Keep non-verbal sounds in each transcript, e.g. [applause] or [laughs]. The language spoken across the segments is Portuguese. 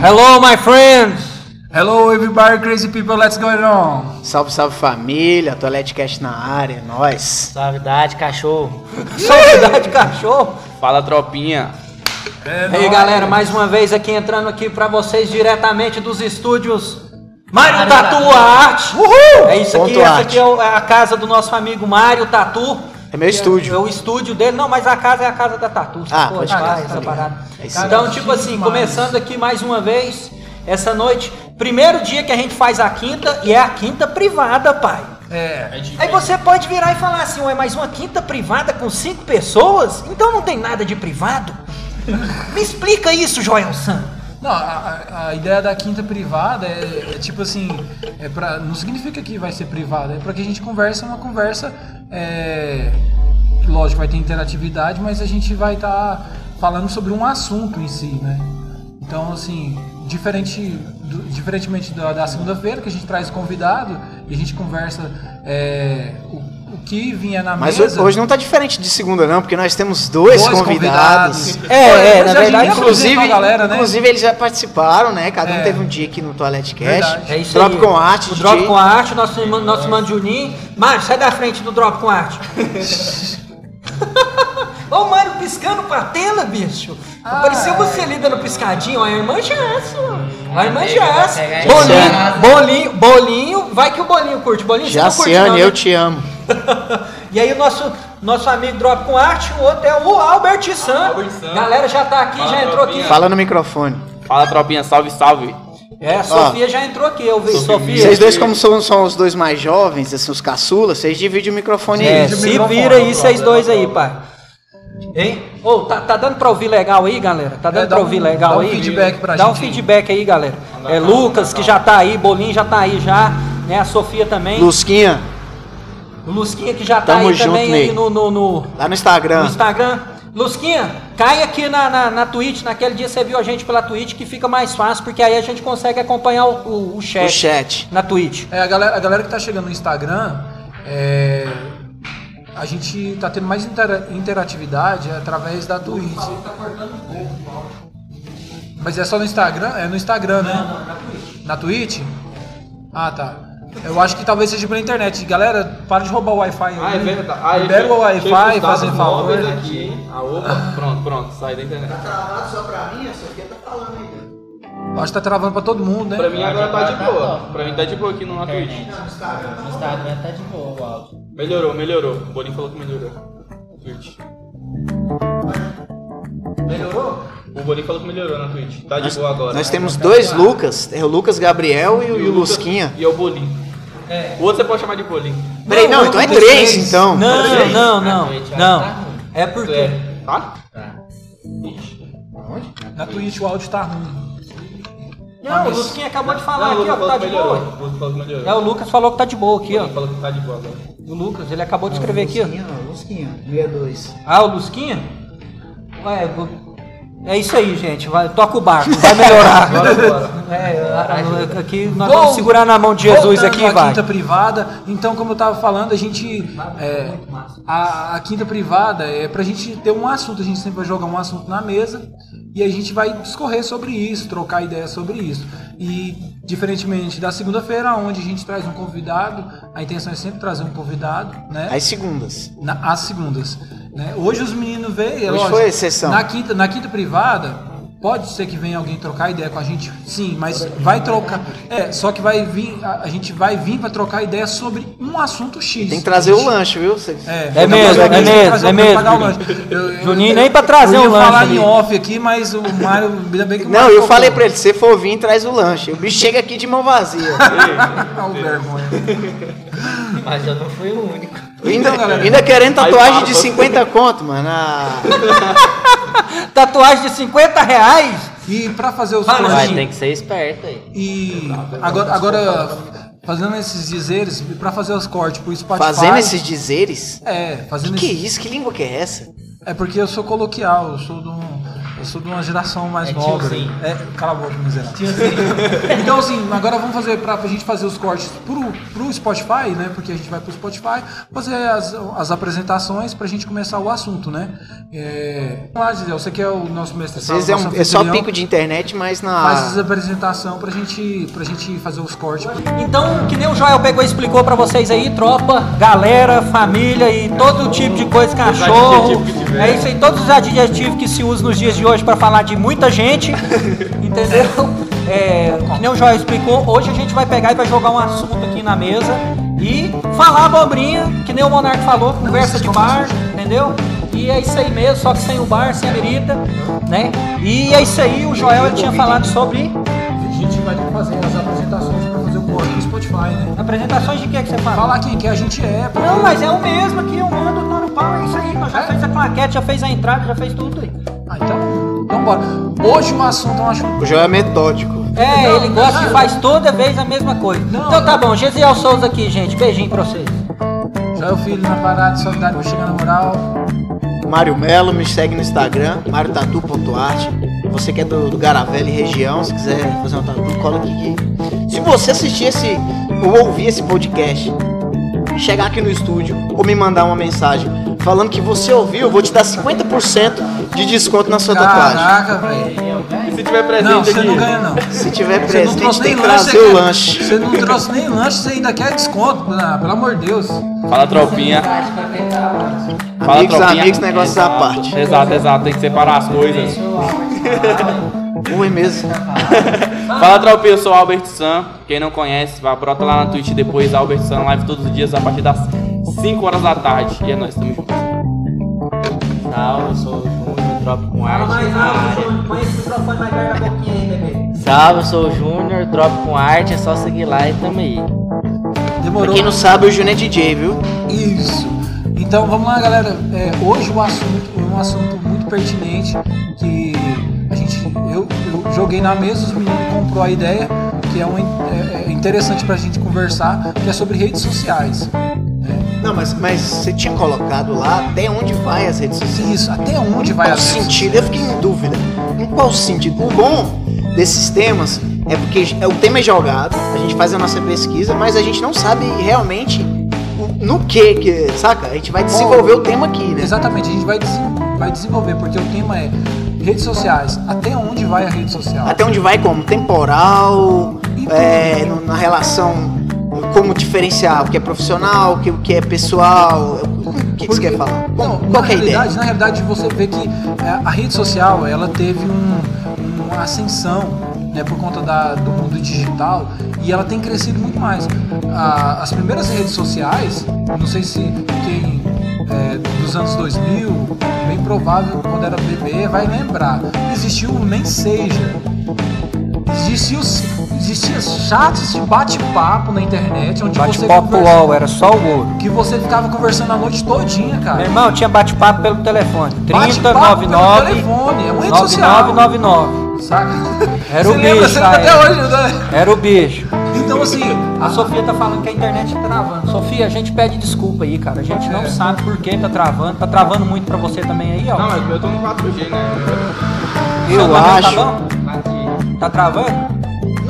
Hello, my friends! Hello everybody, crazy people, let's go on. Salve, salve família, Toilette Cast na área, nós. Salvidade, cachorro. Saudade cachorro! Fala, tropinha. É E aí, galera, mais uma vez aqui entrando aqui pra vocês diretamente dos estúdios Mário Tatu Arte. Uhul! É isso aqui, Ponto essa arte. aqui é é a casa do nosso amigo Mário Tatu. É meu estúdio. É, o estúdio dele, não, mas a casa é a casa da Tatu. Ah, pô, pode crer, essa tá parada. É isso. Então, tipo assim, começando aqui mais uma vez, essa noite, primeiro dia que a gente faz a quinta, e é a quinta privada, pai. É, Aí você pode virar e falar assim, ué, mas uma quinta privada com cinco pessoas? Então não tem nada de privado? [laughs] Me explica isso, Joel San. Não, a, a- ideia da quinta privada é, é tipo assim, é pra, não significa que vai ser privada, é para que a gente converse uma conversa, é, lógico, vai ter interatividade, mas a gente vai estar falando sobre um assunto em si, né? Então, assim, diferente, do- diferentemente da, da segunda-feira, que a gente traz convidado e a gente conversa é, o, o que vinha na Mas mesa. ho- hoje não tá diferente de segunda, não, porque nós temos dois, Dois convidados. convidados. É, é, Mas na verdade, Inclusive, galera, né? inclusive eles já participaram, né? Cada um É. teve um dia aqui no Toilette Cast. Verdade. É isso Drop aí. com arte, O DJ. Drop com arte, nosso, irmão- nosso mano Juninho. Mário, sai da frente do Drop com arte. [laughs] Ô, Mário, piscando pra tela, bicho. Parecia você ali dando piscadinho. ó, A irmã Jasso. A irmã Jasso. Bolinho, bolinho, bolinho. Vai que o bolinho curte. Bolinho, você não curte não, Jaciane, né? eu te amo. [laughs] E aí o nosso, nosso amigo Drop com arte, o outro é o Albert San. Albert San. Galera já tá aqui, Fala, já entrou tropinha. aqui. Fala no microfone. Fala, tropinha. Salve, salve. É, a Sofia já entrou aqui, eu vi. Sofia. Vocês dois, como são, são os dois mais jovens, assim, os caçulas, vocês dividem o microfone É, aí. Se microfone, vira aí, vocês dois aí, pai. Hein? Ô, tá, tá dando pra ouvir legal aí, galera? Tá dando É, dá pra ouvir um- legal dá um aí? feedback pra Dá um gente aí. feedback aí, galera. É Lucas, que já tá aí, Bolinho já tá aí já, né? A Sofia também. Lusquinha, O Lusquinha que já tá Tamo aí junto, também aí Ney. no, no, no, lá no Instagram. no Instagram. Lusquinha, cai aqui na, na, na Twitch. Naquele dia você viu a gente pela Twitch, que fica mais fácil, porque aí a gente consegue acompanhar o, o, o chat, O chat. na Twitch. É, a galera, a galera que tá chegando no Instagram, é, a gente tá tendo mais intera- interatividade através da Twitch. Mas é só no Instagram? É no Instagram, né? Na Twitch? Ah, tá. Eu acho que talvez seja pela internet. Galera, para de roubar o Wi-Fi aí. Ah, é verdade. Ah, Libera o Wi-Fi, fazendo favor. aqui, hein? Ah, opa. Pronto, pronto. Sai da internet. Eu acho que tá travando pra todo mundo, Pra né? mim agora tá de boa. Pra mim tá de boa aqui no Twitch. No Instagram tá de boa o áudio. Melhorou, melhorou. O Bolinho falou que melhorou. Twitch. Melhorou? O Bolinho falou que melhorou na Twitch. Tá de boa agora. Nós temos dois Lucas, é o Lucas Gabriel e o, e o Lucas- Lusquinha. E é o Bolinho. O outro você pode chamar de Bolinho. Peraí, não, então é três, então. Não, não, não, Twitch, não. tá. É porque... É. Tá? Na Twitch o áudio tá ruim. Não, o Lusquinha acabou de falar Não, o aqui, ó, que tá de melhorou. boa. O Lucas falou que melhorou. É, o Lucas falou que tá de boa aqui, ó. Ele falou que tá de boa agora. O Lucas, ele acabou de escrever aqui, ó. Lusquinha, 62. Ah, o Lusquinha? Ué, o- é isso aí, gente. Vai, toca o barco, vai melhorar. [laughs] Bora, bora. É, a- a- aqui nós Bom, vamos segurar na mão de Jesus aqui, à vai. quinta privada. Então, como eu tava falando, a gente. é, a, a quinta privada é pra gente ter um assunto. A gente sempre vai jogar um assunto na mesa e a gente vai discorrer sobre isso, trocar ideias sobre isso. E, diferentemente da segunda-feira, onde a gente traz um convidado, a intenção é sempre trazer um convidado, né? As segundas. Na- às segundas. Né? Hoje os meninos veio. é Hoje lógico, foi exceção. Na quinta, na quinta privada, pode ser que venha alguém trocar ideia com a gente, sim, mas vai trocar. É, só que vai vir. A, a gente vai vir para trocar ideia sobre um assunto X. Tem que trazer o lanche, viu? Cê- É, É mesmo, eu é mesmo, trazer é o- mesmo, pagar o Juninho. lanche. Eu- eu- Juninho nem pra trazer eu um ia lanche falar ali. em off aqui, mas o Mário, ainda bem que o Não, Mário eu tocou. falei pra ele, se você for vir, traz o lanche. O bicho chega aqui de mão vazia. [laughs] O vergonha. Mas eu não fui o único. Ainda, galera. ainda querendo tatuagem de fala. 50 conto, mano. Ah, [laughs] [laughs] Tatuagem de 50 reais? E para fazer os Fala, cortes- Sim. tem que ser esperto aí. E agora, agora fazendo esses dizeres, para fazer os cortes pro Spotify. fazendo esses dizeres. É, fazendo Que que é isso? Que língua que é essa? É porque eu sou coloquial, eu sou de um. Eu sou de uma geração mais É nova. tiozinho. É, cala a boca, miserável. então, assim, agora vamos fazer pra, pra gente fazer os cortes pro, pro Spotify, né? Porque a gente vai pro Spotify, fazer as, as apresentações pra gente começar o assunto, né? É... Vamos lá, Gisele, você que é o nosso mestre Às vezes é, um- é só pico de internet, mas Faz as na. apresentação pra gente, pra gente fazer os cortes. Então, que nem o Joel pegou e explicou pra vocês aí, tropa, galera, família e todo tipo de coisa, cachorro. É isso aí, todos os adjetivos que se usam nos dias de hoje pra falar de muita gente. [laughs] entendeu? É, que nem o Joel explicou, hoje a gente vai pegar e vai jogar um assunto aqui na mesa e falar abobrinha, que nem o Monark falou, conversa de bar, entendeu? E é isso aí mesmo, só que sem o bar, sem a merita, né? E é isso aí, o Joel ele tinha falado sobre A gente vai ter que fazer as apresentações pra fazer o corte no Spotify, né? apresentações de que, que você fala? Falar quem que a gente é. porque- Não, mas é o mesmo aqui, eu mando lá no pau, é isso aí. Nós já fez a claquete, já fez a entrada, já fez tudo aí. Ah, então, então bora. Hoje o assunto é um assunto O Joel é metódico. É, ele gosta de faz toda vez a mesma coisa. Não, então tá bom, Gesiel Souza aqui, gente. Beijinho pra vocês. Já o filho na parada, solidário vai chegar na moral. Mário Melo, me segue no Instagram, mariotatu.art. Você que é do, do Garavelli região, se quiser fazer um tatu, cola aqui. Se você assistir esse, ou ouvir esse podcast, chegar aqui no estúdio ou me mandar uma mensagem falando que você ouviu, eu vou te dar 50% de desconto na sua tatuagem. Caraca, velho. E se tiver presente Não, você aqui? não ganha não. Se tiver Você não presente, trouxe tem nem que lanche. trazer você o lanche. Você não trouxe nem lanche, você ainda quer desconto. Ah, pelo amor de Deus. Fala, tropinha. Fala, Amigos, tropinha. amigos, negócios à parte. Exato, exato. Tem que separar as coisas. [laughs] Oi mesmo. [laughs] Fala, tropinha. Eu sou o Albert Sam. Quem não conhece, vai brota lá na Twitch depois. Albert Sam live todos os dias a partir das 5 horas da tarde. E é nóis, tamo junto. Salve, eu sou o Júnior, Drop com Arte na área. põe esse microfone mais perto da boquinha aí, bebê. Salve, eu sou o Júnior, Drop com Arte, é só seguir lá e tamo aí. Pra Demorou. quem não sabe, o Júnior é DJ, viu? Isso. Então vamos lá, galera. É, hoje o assunto é um assunto muito pertinente que a gente eu, eu joguei na mesa, os meninos comprou a ideia que é, um, é, é interessante pra gente conversar, que é sobre redes sociais. Não, mas, mas você tinha colocado lá até onde vai as redes sociais. Isso, até onde vai qual a sentido? Eu fiquei em dúvida. Em qual sentido? O bom desses temas é porque é- o tema é jogado, a gente faz a nossa pesquisa, mas a gente não sabe realmente no que, que saca? A gente vai desenvolver o tema aqui, né? Exatamente, a gente vai, vai desenvolver, porque o tema é redes sociais. Até onde vai a rede social? Até onde vai como? Temporal, é, no- na relação, como diferenciar o que é profissional, o que, o que é pessoal, o que, você quer falar? Não, Qual é a ideia? realidade, na realidade você vê que é, a rede social ela teve um- uma ascensão né, por conta da- do mundo digital e ela tem crescido muito mais. A- as primeiras redes sociais, não sei se quem é, dos anos 2000, bem provável quando era bebê vai lembrar, existiu o Messenger. Existia, os- existia chats de bate-papo na internet onde você Bate-papo UOL, era só o ouro. que você ficava conversando a noite todinha, cara. Meu irmão, tinha bate-papo pelo telefone. Bate-papo pelo 3099 telefone, é uma rede social. 9999. Saca? Era Você o lembra, bicho, lembra ah, até é. hoje, né? Era o bicho. Então assim, A Sofia tá falando que a internet tá travando. Sofia, a gente pede desculpa aí, cara. A gente não sabe por que tá travando. Tá travando muito pra você também aí, ó. Não, mas eu tô no 4G, né? Eu Seu cabelo acho. Tá, bom? tá travando?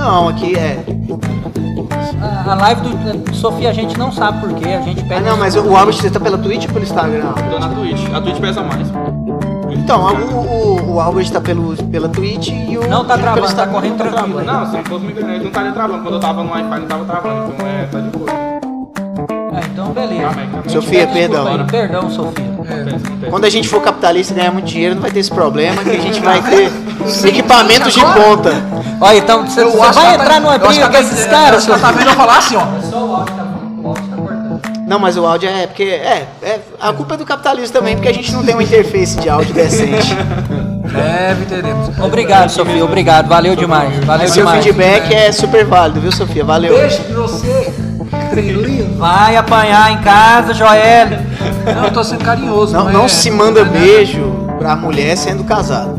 Não, aqui é. A, a live do Sofia a gente não sabe por que. A gente pede Ah, não, mas o. Albert, você tá pela Twitch ou pelo Instagram? Tô na Twitch. A Twitch pesa mais. Então, o, o, o Albert tá pelo, pela Twitch e o. Não tá pelo travando, tá Instagram. correndo tranquilo aí. Não, se não fosse minha internet, não estaria travando. Quando eu tava no Wi-Fi, não tava travando. Então é, tá de boa. É, então beleza. Calma aí, calma aí. Sofia, desculpa perdão. aí. Perdão, Sofia. Acontece. Quando a gente for capitalista e ganhar muito dinheiro, não vai ter esse problema, que a gente vai ter [laughs] equipamentos de ponta. Olha, então você, eu você vai ela entrar tá- numa eu briga que com tá- esses eu caras, acho que tá vendo eu falar assim, ó. Só o áudio tá, o áudio tá cortando. Não, mas o áudio é porque. É, é a culpa é do capitalismo também, porque a gente não tem uma interface de áudio decente. Deve, teremos. Obrigado, Sofia. Obrigado. Valeu demais. Valeu Seu demais. feedback é super válido, viu, Sofia? Valeu. Beijo pra você, lindo. Vai apanhar em casa, Joel. Não, eu tô sendo carinhoso. Não, é- não se manda é- beijo pra mulher sendo casada.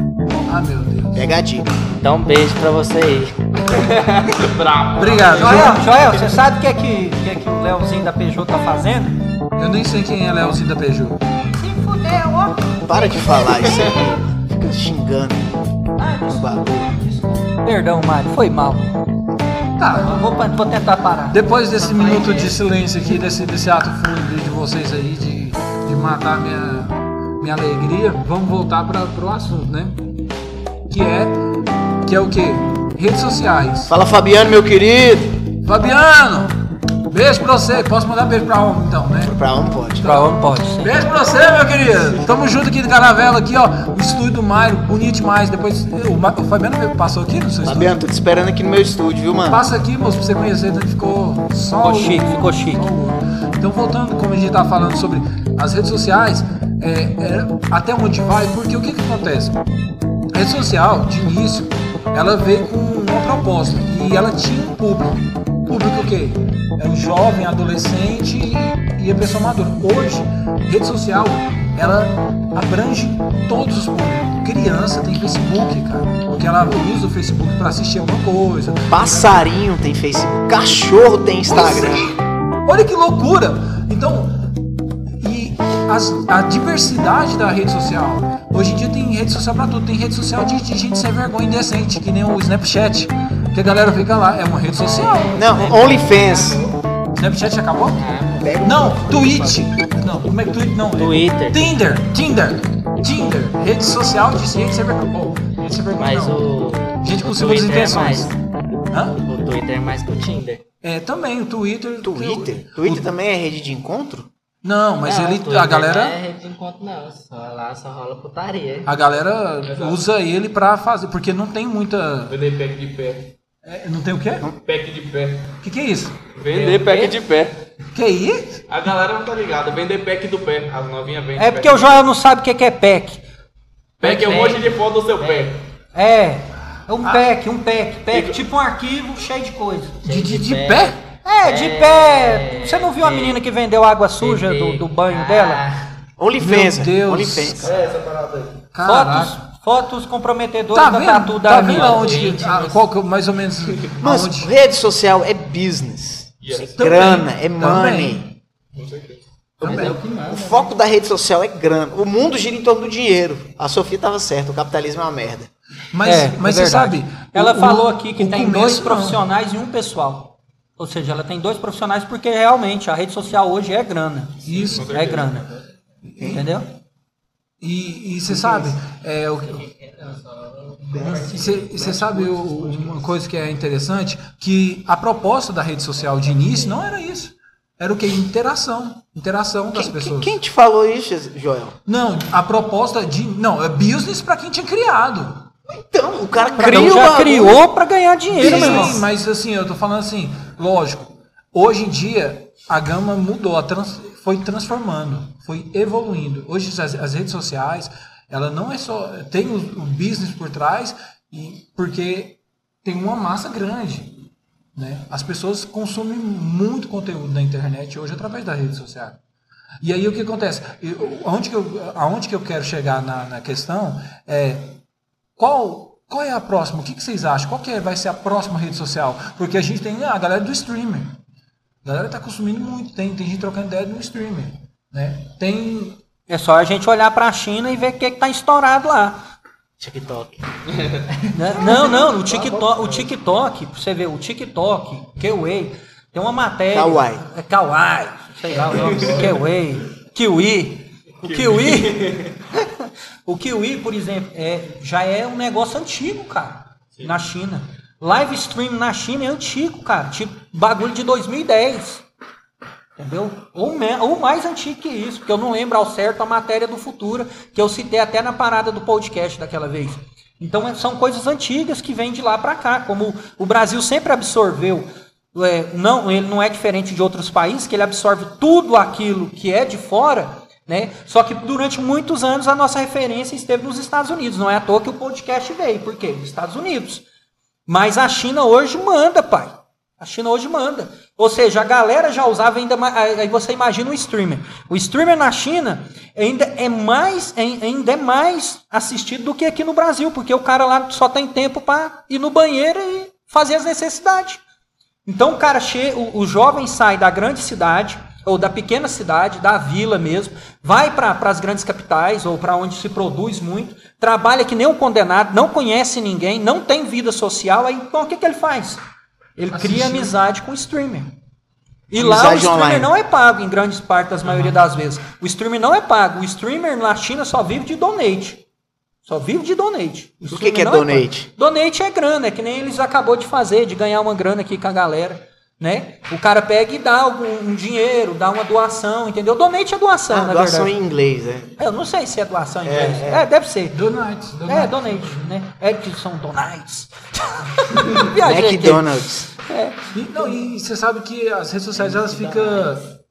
Ah, meu Deus. Pega a dica. Então, um beijo pra você aí. [laughs] Bravo. Obrigado. Joel, Joel, você sabe o que é que, que, é que o Leozinho da Peugeot tá fazendo? Eu nem sei quem é Leozinho da Peugeot. Se fudeu, ó. Para de falar isso aí. xingando. Um bagulho. Perdão, Mário, foi mal. Tá. Vou, vou tentar parar. Depois desse minuto de silêncio aqui, desse, desse ato fúnebre de vocês aí, de, de matar minha, minha alegria, vamos voltar para o assunto, né? Que é, que é o quê? Redes sociais. Fala, Fabiano, meu querido. Fabiano, beijo pra você. Posso mandar beijo pra homem então, né? Pra onde pode? Pra onde pode ser. Beijo pra você, meu querido. Tamo junto aqui do Caravela, aqui, ó. O estúdio do Mário, bonito demais. Depois, o, Ma- o Fabiano passou aqui no seu estúdio? Fabiano, tô te esperando aqui no meu estúdio, viu, mano? Passa aqui, moço, pra você conhecer, então ficou só. Ficou o- chique, ficou chique. o- Então, voltando, como a gente tá falando sobre as redes sociais, é, é, até onde vai, porque o que que acontece? Rede social, de início, ela veio com uma proposta e ela tinha um público. Público o quê? É o jovem, adolescente e a pessoa madura. Hoje, rede social, ela abrange todos os públicos. Criança tem Facebook, cara, porque ela usa o Facebook para assistir alguma coisa. Passarinho tem Facebook, cachorro tem Instagram. Olha que loucura! Então, as- a diversidade da rede social. Hoje em dia tem rede social pra tudo. Tem rede social de, de gente sem vergonha indecente, que nem o Snapchat. Que a galera fica lá. É uma rede social. Não, OnlyFans. Snapchat acabou? Não, Twitch. Não, como é que Twitch? Não, é Twitter. Tinder, Tinder, Tinder. Rede social de gente sem vergonha. Oh, gente sem vergonha Mas não. o. Gente com o segundas é intenções. mais. Hã? O Twitter é mais que o Tinder. É, também, o Twitter. Twitter? o- Twitter também é rede de encontro? Não, mas Não, ele. A galera. Não é rede de encontro, não. Só lá só rola putaria. A galera usa ele pra fazer, porque não tem muita. Vender pack de pé. é, não tem o quê? Pack de pé. O que, que é isso? Vender pack de pé. Que é isso? A galera não tá ligada. Vender pack do pé. As novinhas vendem. É porque o Joel não sabe o que que é pack. Pack é um monte de foto do seu pé. É, é um pack, um pack, pack, tipo um arquivo cheio de coisa. De, de, de pé. pé? É, de É, pé. Você não viu a é. menina que vendeu água suja do, do banho dela? Ah, OnlyFans. Meu Deus. OnlyFans. Fotos, Caraca. fotos comprometedoras Tá da vendo? tatu da Tá vendo aonde? Ah, mas- qual que, mais ou menos. Mas aonde? rede social é business. É Também, grana, é money. Também. O foco da rede social é grana. O mundo gira em torno do dinheiro. A Sofia tava certa, o capitalismo é uma merda. Mas, É, mas é você sabe. Ela o- falou aqui que tem começo, dois não. profissionais e um pessoal. Ou seja, ela tem dois profissionais porque realmente a rede social hoje é grana. Isso. É grana. Entendeu? E, e você sabe, é, o- você você sabe o- uma coisa que é interessante? Que a proposta da rede social de início não era isso. Era o que? Interação. Interação das Quem, pessoas. quem te falou isso, Joel? Não, a proposta de. Não, é business pra quem tinha criado. Então, o cara Então o já criou pra ganhar dinheiro. Sim, mas assim, eu tô falando assim, lógico. Hoje em dia, a gama mudou, trans- foi transformando, foi evoluindo. Hoje as, as redes sociais, ela não é só. Tem o, o business por trás, e, porque tem uma massa grande. Né? As pessoas consomem muito conteúdo na internet hoje através da rede social. E aí o que acontece? Eu- aonde, que eu, aonde que eu quero chegar na, na questão é qual, qual é a próxima? O que, que vocês acham? Qual que é- vai ser a próxima rede social? Porque a gente tem a galera do streamer. A galera está consumindo muito. Tem, tem gente trocando ideia no streamer. Né? Tem. É só a gente olhar pra China e ver o que, que tá estourado lá. TikTok. Né? Não, não, o TikTok, o TikTok, você ver, o TikTok, Kiwi, tem uma matéria. Kawaii. É Kawaii, sei lá o nome, Kiwi, Kiwi. O Kiwi, o Kiwi, por exemplo, é, já é um negócio antigo, cara, na China. Live stream na China é antigo, cara, tipo bagulho de 2010. Entendeu? Ou, me- ou mais antigo que isso, porque eu não lembro ao certo a matéria do Futura, que eu citei até na parada do podcast daquela vez. Então é- são coisas antigas que vêm de lá para cá, como o Brasil sempre absorveu. é, não, ele não é diferente de outros países, que ele absorve tudo aquilo que é de fora, né? Só que durante muitos anos a nossa referência esteve nos Estados Unidos. Não é à toa que o podcast veio, por quê? Nos Estados Unidos. Mas a China hoje manda, pai. A China hoje manda. Ou seja, a galera já usava ainda mais. Aí você imagina o streamer. O streamer na China ainda é mais, ainda é mais assistido do que aqui no Brasil, porque o cara lá só tem tempo para ir no banheiro e fazer as necessidades. Então o cara che... o, jovem sai da grande cidade, ou da pequena cidade, da vila mesmo, vai para as grandes capitais ou para onde se produz muito, trabalha que nem um condenado, não conhece ninguém, não tem vida social, aí então o que, que ele faz? Ele cria amizade com o streamer. E lá o Amizade streamer online. não é pago em grandes partes, das maioria das vezes. O streamer não é pago. O streamer na China só vive de donate. Só vive de donate. O O que que é não donate? pago. donate é grana, é que nem eles acabou de fazer, de ganhar uma grana aqui com a galera. Né? O cara pega e dá algum, um dinheiro, dá uma doação, entendeu? Donate é doação, Ah, na doação verdade. em inglês, é. Eu não sei se é doação em inglês. É, deve ser. Donuts. É, donate, né? É que são donates. [laughs] McDonald's. E, não, e você sabe que as redes sociais elas ficam.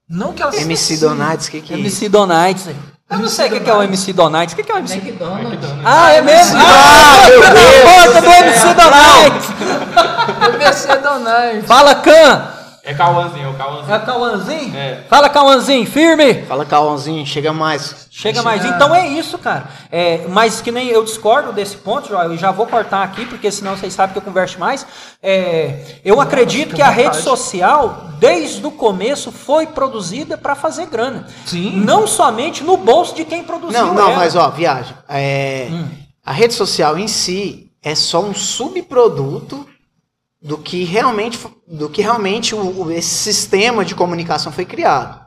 Não que elas. MC Donuts, o que que é isso? MC Donates. Eu não sei o que que é o MC Donates. O que que é o MC McDonald's. Ah, é mesmo? Ah, meu Deus! Porta do MC Donates! [laughs] [laughs] Donuts. Fala, Can! É Cauãzinho, é o Cauãzinho. É Cauãzinho? É. Fala, Cauãzinho, firme! Fala, Cauãzinho, chega mais. Chega mais. Então é isso, cara. É, mas que nem eu discordo desse ponto, Joel, eu já vou cortar aqui, porque senão vocês sabem que eu converso mais. É, eu acredito que a rede social, desde o começo, foi produzida para fazer grana. Sim. Não somente no bolso de quem produziu Não, não, ela. mas ó, viagem. É, A rede social em si é só um subproduto do que realmente, do que realmente o, esse sistema de comunicação foi criado.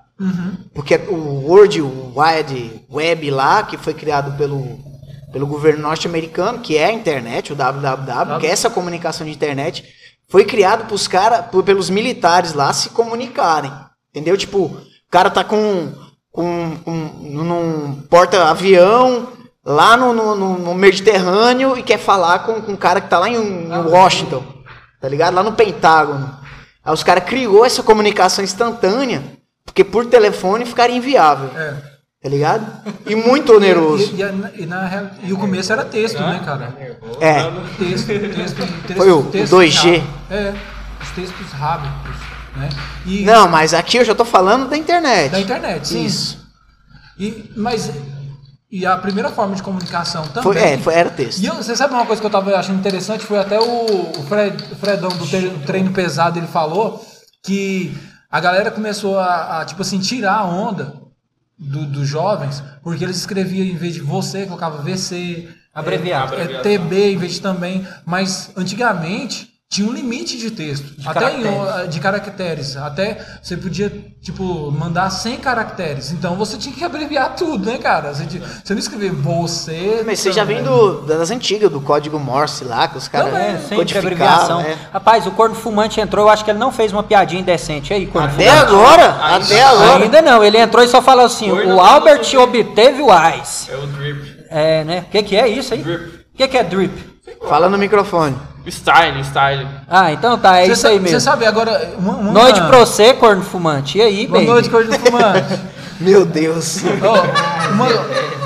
Porque o World Wide Web lá, que foi criado pelo, pelo governo norte-americano, que é a internet, o www, que é essa comunicação de internet, foi criado pros cara, pelos militares lá se comunicarem. Entendeu? Tipo, o cara tá com, com, com num porta-avião lá no, no, no- no Mediterrâneo e quer falar com, com um cara que tá lá em, em Washington, tá ligado? Lá no Pentágono. Aí os caras criou essa comunicação instantânea, porque por telefone ficaria inviável, É. tá ligado? E muito oneroso. E, e, e na e o começo era texto, né, cara? É, Texto, texto, texto. Foi o texto 2G. rápido. É, os textos rápidos, né? E não, mas aqui eu já tô falando da internet. da internet, sim. Isso. E, mas e a primeira forma de comunicação também. Foi, é, foi, era texto. E eu- você sabe uma coisa que eu tava achando interessante? Foi até o, o, Fred- o Fredão do tre- do treino pesado, ele falou que a galera começou a, a, tipo assim, tirar a onda do- dos jovens, porque eles escreviam em vez de você, colocava VC, Abreviado. é, é, TB em vez de também, mas antigamente tinha um limite de texto, até em, caracteres. o- de caracteres, até você podia, tipo, mandar 100 caracteres, então você tinha que abreviar tudo, né, cara? Você, tinha- você não escrevia você... Mas você já vem do, das antigas, do código Morse lá, que os caras É, sempre codificavam. abreviação. é. Rapaz, o corno fumante entrou, eu acho que ele não fez uma piadinha indecente. Aí, corno Até fumante? agora, até agora. Ainda não, ele entrou e só falou assim: Corno o Albert obteve o AIS. É o drip. É, né? O que, que é isso aí? Drip. O que, que é drip? Fala no microfone. Style, style. Ah, então tá, é Você isso aí mesmo. Você sabe, agora. Uma, uma... Noite pra você, corno fumante. E aí, Boa baby? noite, Corno Fumante. [laughs] Meu Deus. Ó, uma,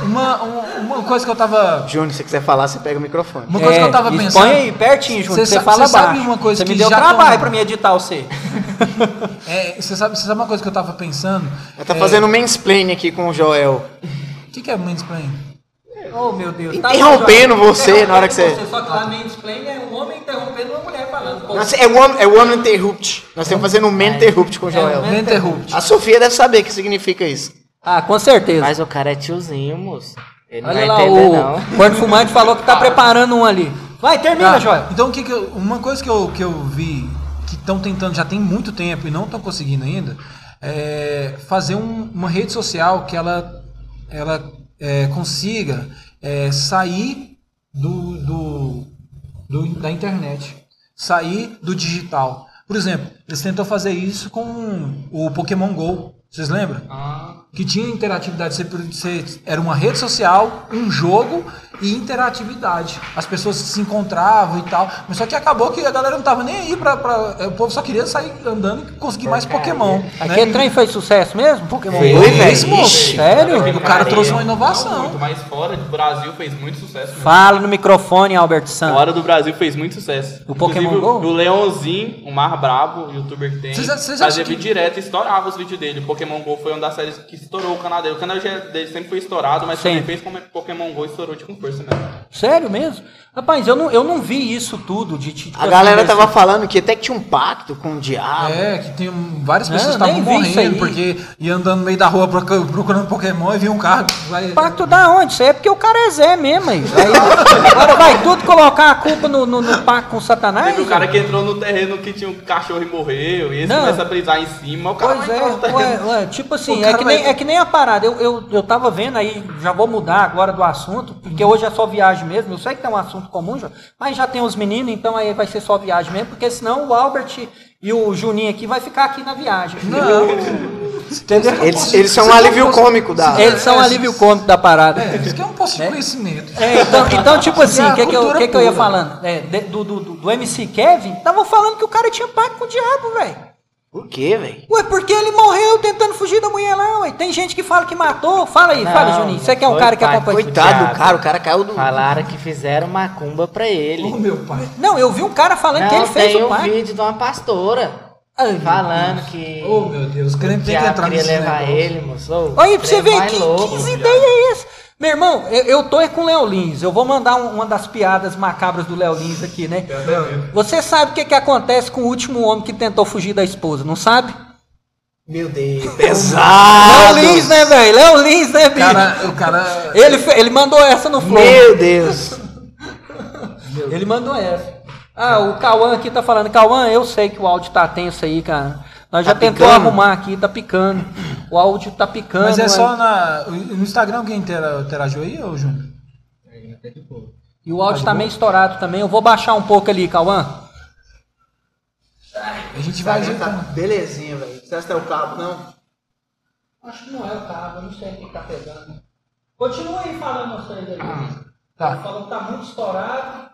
uma, uma, coisa que eu tava. Júnior, se você quiser falar, você pega o microfone. Uma coisa É, que eu tava expõe pensando. aí, pertinho. Cê Você fala cê sabe baixo. uma coisa Você me que deu já trabalho tão- pra me editar você. [laughs] É, você sabe, você sabe uma coisa que eu tava pensando? Ela tá É, fazendo mansplaining aqui com o Joel. O que, que é mansplaining? Oh, meu Deus. Interrompendo bom, João. você na hora que você- Só que lá mansplain é um homem interrompendo uma mulher falando. Nossa, é one, é one interrupt. Nós estamos fazendo um man interrupt com o Joel. É, Interrupt. A Sofia deve saber o que significa isso. Ah, com certeza. Mas o cara é tiozinho, moço. Ele não Olha vai lá, entender, o não. [laughs] fumante falou que tá preparando um ali. Vai, termina, Tá, Joel. Então, o que que eu- uma coisa que eu, que eu vi que estão tentando já tem muito tempo e não estão conseguindo ainda é fazer um- uma rede social que ela, ela é, consiga é, sair do, do, do- da internet, sair do digital. Por exemplo, eles tentam fazer isso com o Pokémon Go. Vocês lembram? Que tinha interatividade. Você, era uma rede social, um jogo e interatividade. As pessoas se encontravam e tal. Mas só que acabou que a galera não tava nem aí pra. pra- o povo só queria sair andando e conseguir mais Pokémon. né? Aquele trem fez sucesso mesmo? Pokémon Foi, Go? velho. Esse, moço. Ixi. Sério? O cara trouxe uma Não inovação. muito, mas fora do Brasil fez muito sucesso. mesmo. Fala no microfone, Albert San. Fora do Brasil fez muito sucesso. O Pokémon Inclusive, Go? O Leãozinho, o mais brabo, o youtuber que tem, Vocês- vocês fazia acham que- vídeo direto e estourava os vídeos dele. O Pokémon GO foi uma das séries que estourou o canal dele. O canal já- dele sempre foi estourado, mas ele fez como Pokémon GO, estourou de com força mesmo. Sério mesmo? Rapaz, eu não, eu não vi isso tudo de tipo A galera assim, tava falando que até que tinha um pacto com o diabo. É, que tem várias pessoas eu que estavam morrendo porque ia andando no meio da rua procu- procurando Pokémon e vinha um carro. Vai... Pacto da onde? Isso aí é porque o cara é Zé mesmo aí. Aí, agora vai tudo colocar a culpa no, no, no pacto com Satanás? Teve o cara que entrou no terreno que tinha um cachorro e morreu, e esse Não. começa a brisar em cima, o cara Pois vai é, ué, ué, tipo assim, O é que, nem, é que nem a parada. Eu, eu, eu tava vendo aí, já vou mudar agora do assunto, porque hoje é só viagem mesmo. Eu sei que tem um assunto comum, já, mas já tem os meninos, então aí vai ser só viagem mesmo, porque senão o Albert e o Juninho aqui vai ficar aqui na viagem. [laughs] Entendeu? Eles, eles são um alívio cômico da. Eles são um alívio cômico da parada. É, isso que é um posto de conhecimento. É, então, então, tipo assim, É o que, que, eu, que, que eu ia falando? É, de- do, do, do, do MC Kevin, tava falando que o cara tinha pacto com o diabo, velho. Por quê, velho? Ué, porque ele morreu tentando fugir da mulher lá, ué. Tem gente que fala que matou. Fala aí, fala, Não, Juninho. Você que é um cara que acompanha. Coitado do cara, o cara caiu do. Falaram que fizeram macumba pra ele. Ô, meu pai. Não, eu vi um cara falando que Não, ele fez tem o um pacto. vídeo de uma pastora Ai, falando que Oh, meu Deus, o crente o tem que entrar queria nesse levar negócio. ele, moço. Olha aí pra você ver que, louco, que é essa. Meu irmão, eu, eu tô é com o Léo Lins. Eu vou mandar um- uma das piadas macabras do Léo Lins aqui, né? Você sabe o que, que acontece com o último homem que tentou fugir da esposa, não sabe? Meu Deus. [laughs] Léo Pesado. Lins, né, velho? Léo Lins, né, bicho? Cara, o cara. Ele, ele mandou essa no flow. Meu Deus. Ele mandou essa. Ah, o Cauã aqui tá falando. Cauã, eu sei que o áudio tá tenso aí, cara. Nós já Tá tentou picando? arrumar aqui, tá picando. O áudio tá picando. Mas é mas- só na. No Instagram alguém intera- interagiu aí, ô Júnior? E o áudio tá meio estourado também. Eu vou baixar um pouco ali, Cauã. A gente vai Tá ajeitando. belezinha, velho. Você acha que é o cabo, não? Acho que não é o cabo, eu não sei o que tá pegando. Continua aí falando vocês aí. Tá. Falou que tá muito estourado.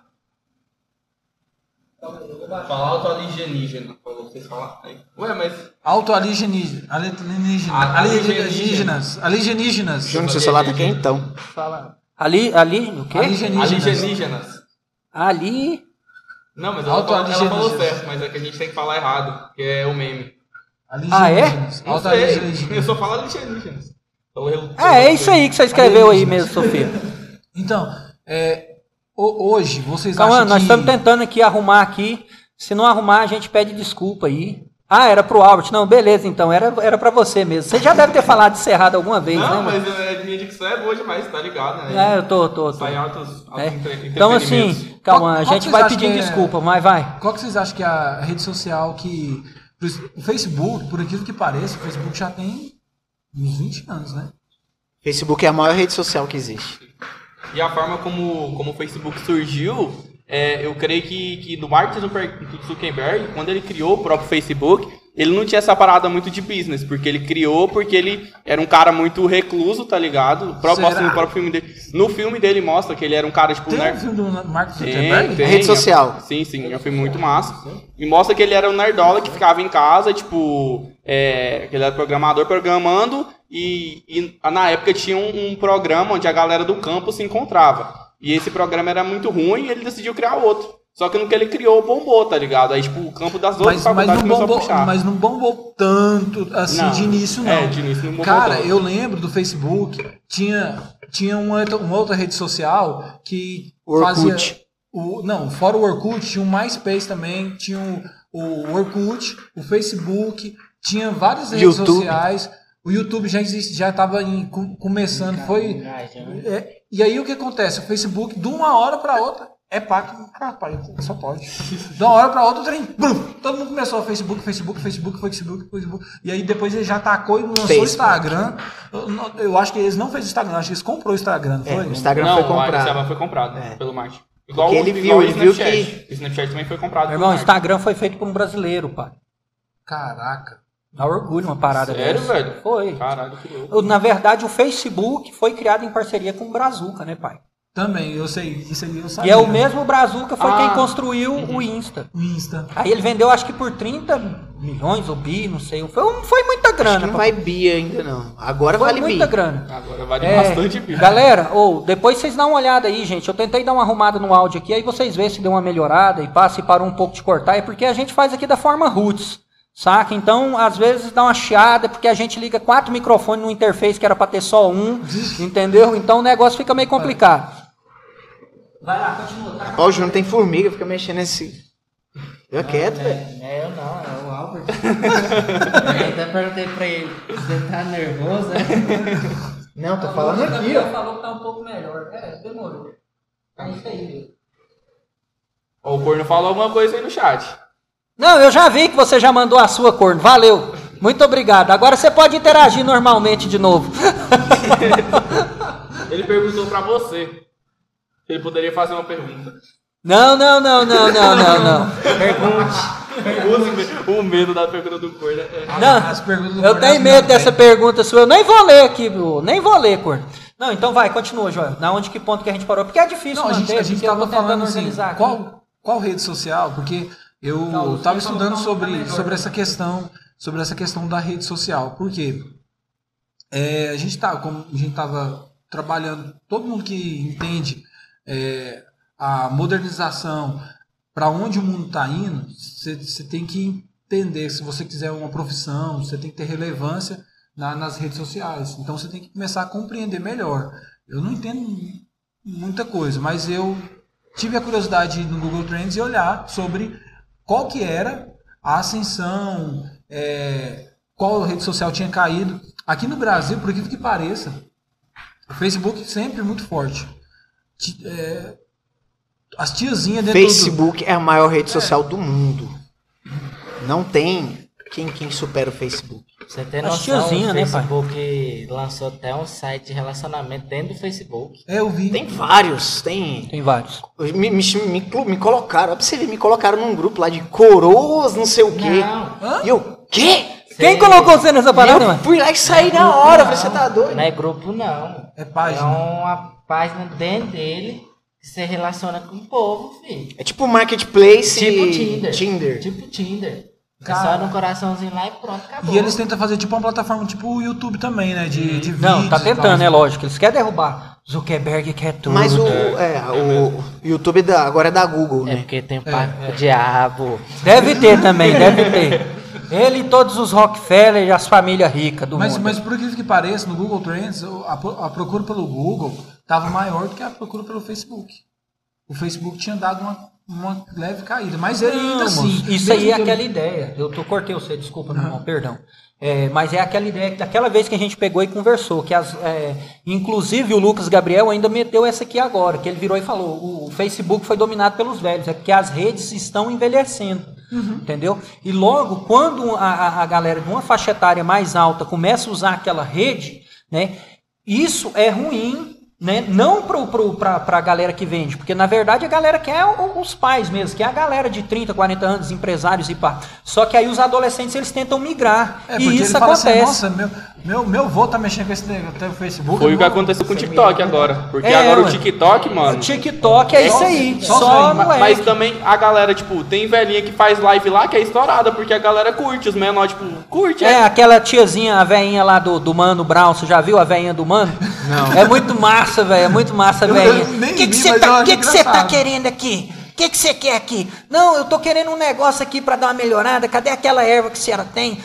Calma aí, eu vou baixar. Falar auto alienígena, pra vocês falarem. Ué, mas Auto alienígena. Alienígena. Ah, Alienígenas. Alienígenas. Júnior, seu celular tá quentão. Fala. Ali, ali, o quê? Alienígenas. alienígenas. Ali. Não, mas ela, ela falou certo, mas é que a gente tem que falar errado, que é o meme. Ah, é? Não sei, eu só falo alienígenas. Então, eu- Ah, é isso aí que você escreveu aí mesmo, Sofia. Então, é, hoje vocês Cauã, acham nós que... estamos tentando aqui arrumar aqui. Se não arrumar, a gente pede desculpa aí. Ah, era pro Albert. Não, beleza, então. Era, era pra você mesmo. Você já deve ter falado isso errado alguma vez, Não, né? mano? mas é, minha dicção é boa demais, tá ligado, né? É, eu tô, tô, tô. Sai altos, altos É. Então, assim, Cauã, a Qual- qual gente vai pedir é- desculpa, mas vai. Qual que vocês acham que é a rede social que... O Facebook, por aquilo que pareça, o Facebook já tem uns 20 anos, né? Facebook é a maior rede social que existe. E a forma como, como o Facebook surgiu, é, eu creio que, que do Mark Zucker- Zuckerberg, quando ele criou o próprio Facebook, ele não tinha essa parada muito de business, porque ele criou porque ele era um cara muito recluso, tá ligado? O próprio, mostra no próprio filme dele. No filme dele mostra que ele era um cara, tipo, Tem um nerd. filme do Mark Tem, Zuckerberg? tem. Rede social. Sim, sim, é um filme muito massa. E mostra que ele era um nerdola que ficava em casa, tipo, é, que ele era programador programando, e, e na época tinha um, um programa onde a galera do campo se encontrava. E esse programa era muito ruim e ele decidiu criar outro. Só que no que ele criou, bombou, tá ligado? Aí, tipo, o campo das outras Mas, mas, faculdades não começou a bombou, puxar. mas não bombou tanto assim Não. de início, não. É, de início não bombou Cara, tanto. eu lembro do Facebook, tinha, tinha uma, outra- uma outra rede social que Orkut. fazia. O, não, fora o Orkut, tinha o MySpace também, tinha o, o Orkut, o Facebook, tinha várias redes YouTube. sociais. O YouTube já existe, já estava começando, foi. É, e aí o que acontece? O Facebook, de uma hora para outra, é pacto. Rapaz, só pode. [laughs] De uma hora para outra, o trem. Brum, todo mundo começou a Facebook, Facebook, Facebook, Facebook, Facebook. E aí depois ele já tacou e lançou o. Instagram. Eu, não- eu acho que eles não fez Instagram, acho que eles comprou o Instagram, não É, foi? o Instagram não, foi o comprado. Instagram foi comprado É. pelo Mark. Igual, Porque o- ele igual viu- o ele viu Snapchat. que- O Snapchat também foi comprado irmão, o. Instagram foi feito por um brasileiro, pai. Caraca. Dá orgulho uma parada Sério, dessa. velho? Foi. Caralho, que louco. Na verdade, o Facebook foi criado em parceria com o Brazuca, né, pai? Também, eu sei, isso aí eu E sabia. é o mesmo Brazuca foi Ah. quem construiu o Insta. O Insta. Aí ele vendeu, acho que por 30 milhões ou bi, não sei. Foi, foi muita Acho grana. que não vai bi ainda, não. Agora Foi vale muita bi. grana. Agora vale É, bastante bicho. galera, ou depois vocês dão uma olhada aí, gente. Eu tentei dar uma arrumada no áudio aqui, aí vocês vê se deu uma melhorada e passa e parou um pouco de cortar. É porque a gente faz aqui da forma roots. Saca? Então, às vezes dá uma chiada, porque a gente liga quatro microfones no interface que era pra ter só um, entendeu? Então o negócio fica meio complicado. Vai lá, continua. Tá? Ó, o Júnior tem formiga, fica mexendo nesse. Fica quieto, velho. É, é eu não, é o Albert. [laughs] eu até perguntei pra ele, você tá nervoso, né? Não, tô falando aqui, ó. falou que tá um pouco melhor. É, demorou. É isso aí. Ó, O Corno falou alguma coisa aí no chat. Não, eu já vi que você já mandou a sua corno. Valeu. Muito obrigado. Agora você pode interagir normalmente de novo. [laughs] Ele perguntou pra você. se Ele poderia fazer uma pergunta. Não, não, não, não, não, não, não. Use o medo da pergunta do Corno. é- Não, As perguntas do eu tenho medo dessa pergunta sua. Eu nem vou ler aqui, nem vou ler, corno. Não, então vai, continua, Joel. Na onde que ponto que a gente parou? Porque é difícil Não, manter, a gente porque eu tô tava tentando falando assim, organizar qual, qual rede social? Porque eu Não, você tava falou estudando não sobre, tá sobre essa questão, sobre essa questão da rede social. Por quê? É, a gente tá, como a gente tava trabalhando, todo mundo que entende é, a modernização, para onde o mundo está indo, você tem que entender, se você quiser uma profissão, você tem que ter relevância na- nas redes sociais. Então você tem que começar a compreender melhor. Eu não entendo muita coisa, mas eu tive a curiosidade no Google Trends e olhar sobre qual que era a ascensão, é, qual rede social tinha caído. Aqui no Brasil, por incrível que pareça, o Facebook sempre muito forte. É, as tiazinhas dentro do... Facebook é a maior rede social do mundo. Não tem quem, quem supera o Facebook. Você tem noção, tiazinha, o né, pai? Facebook lançou até um site de relacionamento dentro do Facebook. É, eu vi. Tem vários, tem. Tem vários. Me, me, me, me colocaram, ó, pra você ver, me colocaram num grupo lá de coroas, não sei o quê. Não. E eu, quê? Quem colocou você nessa parada, eu mano? fui lá e saí na hora, falei, você tá doido? Não é grupo, não. É É página. uma página dentro dele que você relaciona com o povo, filho. É tipo Marketplace Tipo Tinder. Tinder. Tipo Tinder. É Cara. só no coraçãozinho lá e pronto, acabou. E eles tentam fazer tipo uma plataforma tipo o YouTube também, né? De, de Não, tá tentando, é lógico. Eles querem derrubar. Zuckerberg quer tudo. Mas o, é, o YouTube da, agora é da Google, É né? porque tem com o diabo. Deve ter também, deve ter. Ele e todos os Rockefeller e as famílias ricas do Mas, mundo. mas por incrível que pareça, no Google Trends, a, a procura pelo Google tava maior do que a procura pelo Facebook. O Facebook tinha dado uma, uma leve caída. Mas ele Não, ainda assim. moço, isso aí é aquela ideia. Eu tô, cortei você, desculpa, meu irmão, perdão. É, mas é aquela ideia que daquela vez que a gente pegou e conversou, que as, é, inclusive o Lucas Gabriel ainda meteu essa aqui agora, que ele virou e falou: o Facebook foi dominado pelos velhos, é porque as redes estão envelhecendo. Entendeu? E logo, quando a, a- a galera de uma faixa etária mais alta começa a usar aquela rede, né? Isso é ruim, né? Não pro, pro, pra, pra galera que vende, porque na verdade a galera quer o- os pais mesmo, que é a galera de 30, 40 anos, empresários e pá. Só que aí os adolescentes eles tentam migrar. É, e isso fala acontece. assim, nossa, meu, meu, meu vô tá mexendo com esse negócio, até o Facebook. Foi o que aconteceu com o TikTok agora. Porque É, agora o TikTok, mano. O TikTok é isso aí. só Só, moleque. Mas também a galera, tipo, tem velhinha que faz live lá que é estourada, porque a galera curte, os menores, tipo, curte, É, é. aquela tiazinha, a veinha lá do, do Mano Brown, você já viu a veinha do Mano? [laughs] Não. É muito massa, velho, é muito massa nem O que você eu tá, que que tá engraçado. querendo aqui? O que que você quer aqui? Não, eu tô querendo um negócio aqui pra dar uma melhorada. Cadê aquela erva que a senhora tem?